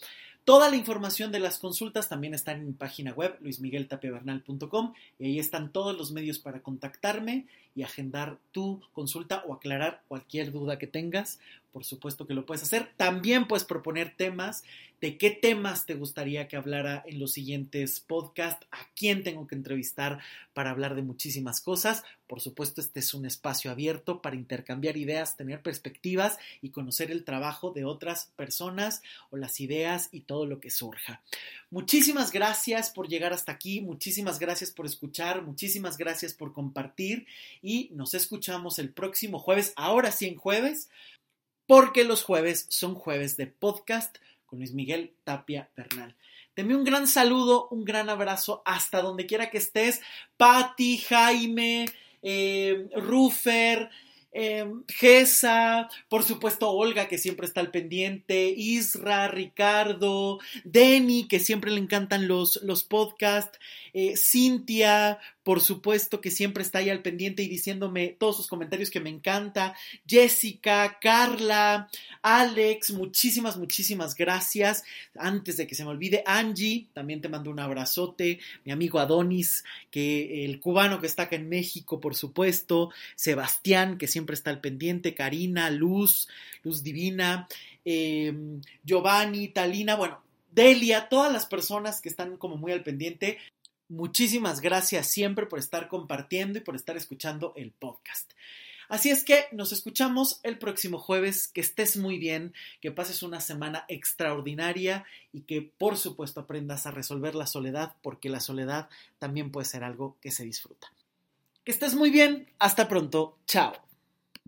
Toda la información de las consultas también está en mi página web, luismigueltapiavernal.com, y ahí están todos los medios para contactarme y agendar tu consulta o aclarar cualquier duda que tengas. Por supuesto que lo puedes hacer. También puedes proponer temas de qué temas te gustaría que hablara en los siguientes podcasts, a quién tengo que entrevistar para hablar de muchísimas cosas. Por supuesto, este es un espacio abierto para intercambiar ideas, tener perspectivas y conocer el trabajo de otras personas o las ideas y todo lo que surja. Muchísimas gracias por llegar hasta aquí, muchísimas gracias por escuchar, muchísimas gracias por compartir y nos escuchamos el próximo jueves, ahora sí en jueves, porque los jueves son jueves de podcast con Luis Miguel Tapia Bernal. Te un gran saludo, un gran abrazo hasta donde quiera que estés. Patti, Jaime, eh, Rufer, eh, Gesa, por supuesto Olga, que siempre está al pendiente, Isra, Ricardo, Denny, que siempre le encantan los, los podcasts, eh, Cintia, por supuesto que siempre está ahí al pendiente y diciéndome todos sus comentarios que me encanta, Jessica, Carla, Alex, muchísimas, muchísimas gracias. Antes de que se me olvide, Angie, también te mando un abrazote, mi amigo Adonis, que el cubano que está acá en México, por supuesto, Sebastián, que siempre está al pendiente, Karina, Luz, Luz Divina, em, Giovanni, Talina, bueno, Delia, todas las personas que están como muy al pendiente, Muchísimas gracias siempre por estar compartiendo y por estar escuchando el podcast. Así es que nos escuchamos el próximo jueves, que estés muy bien, que pases una semana extraordinaria y que por supuesto aprendas a resolver la soledad, porque la soledad también puede ser algo que se disfruta. Que estés muy bien, hasta pronto, chao.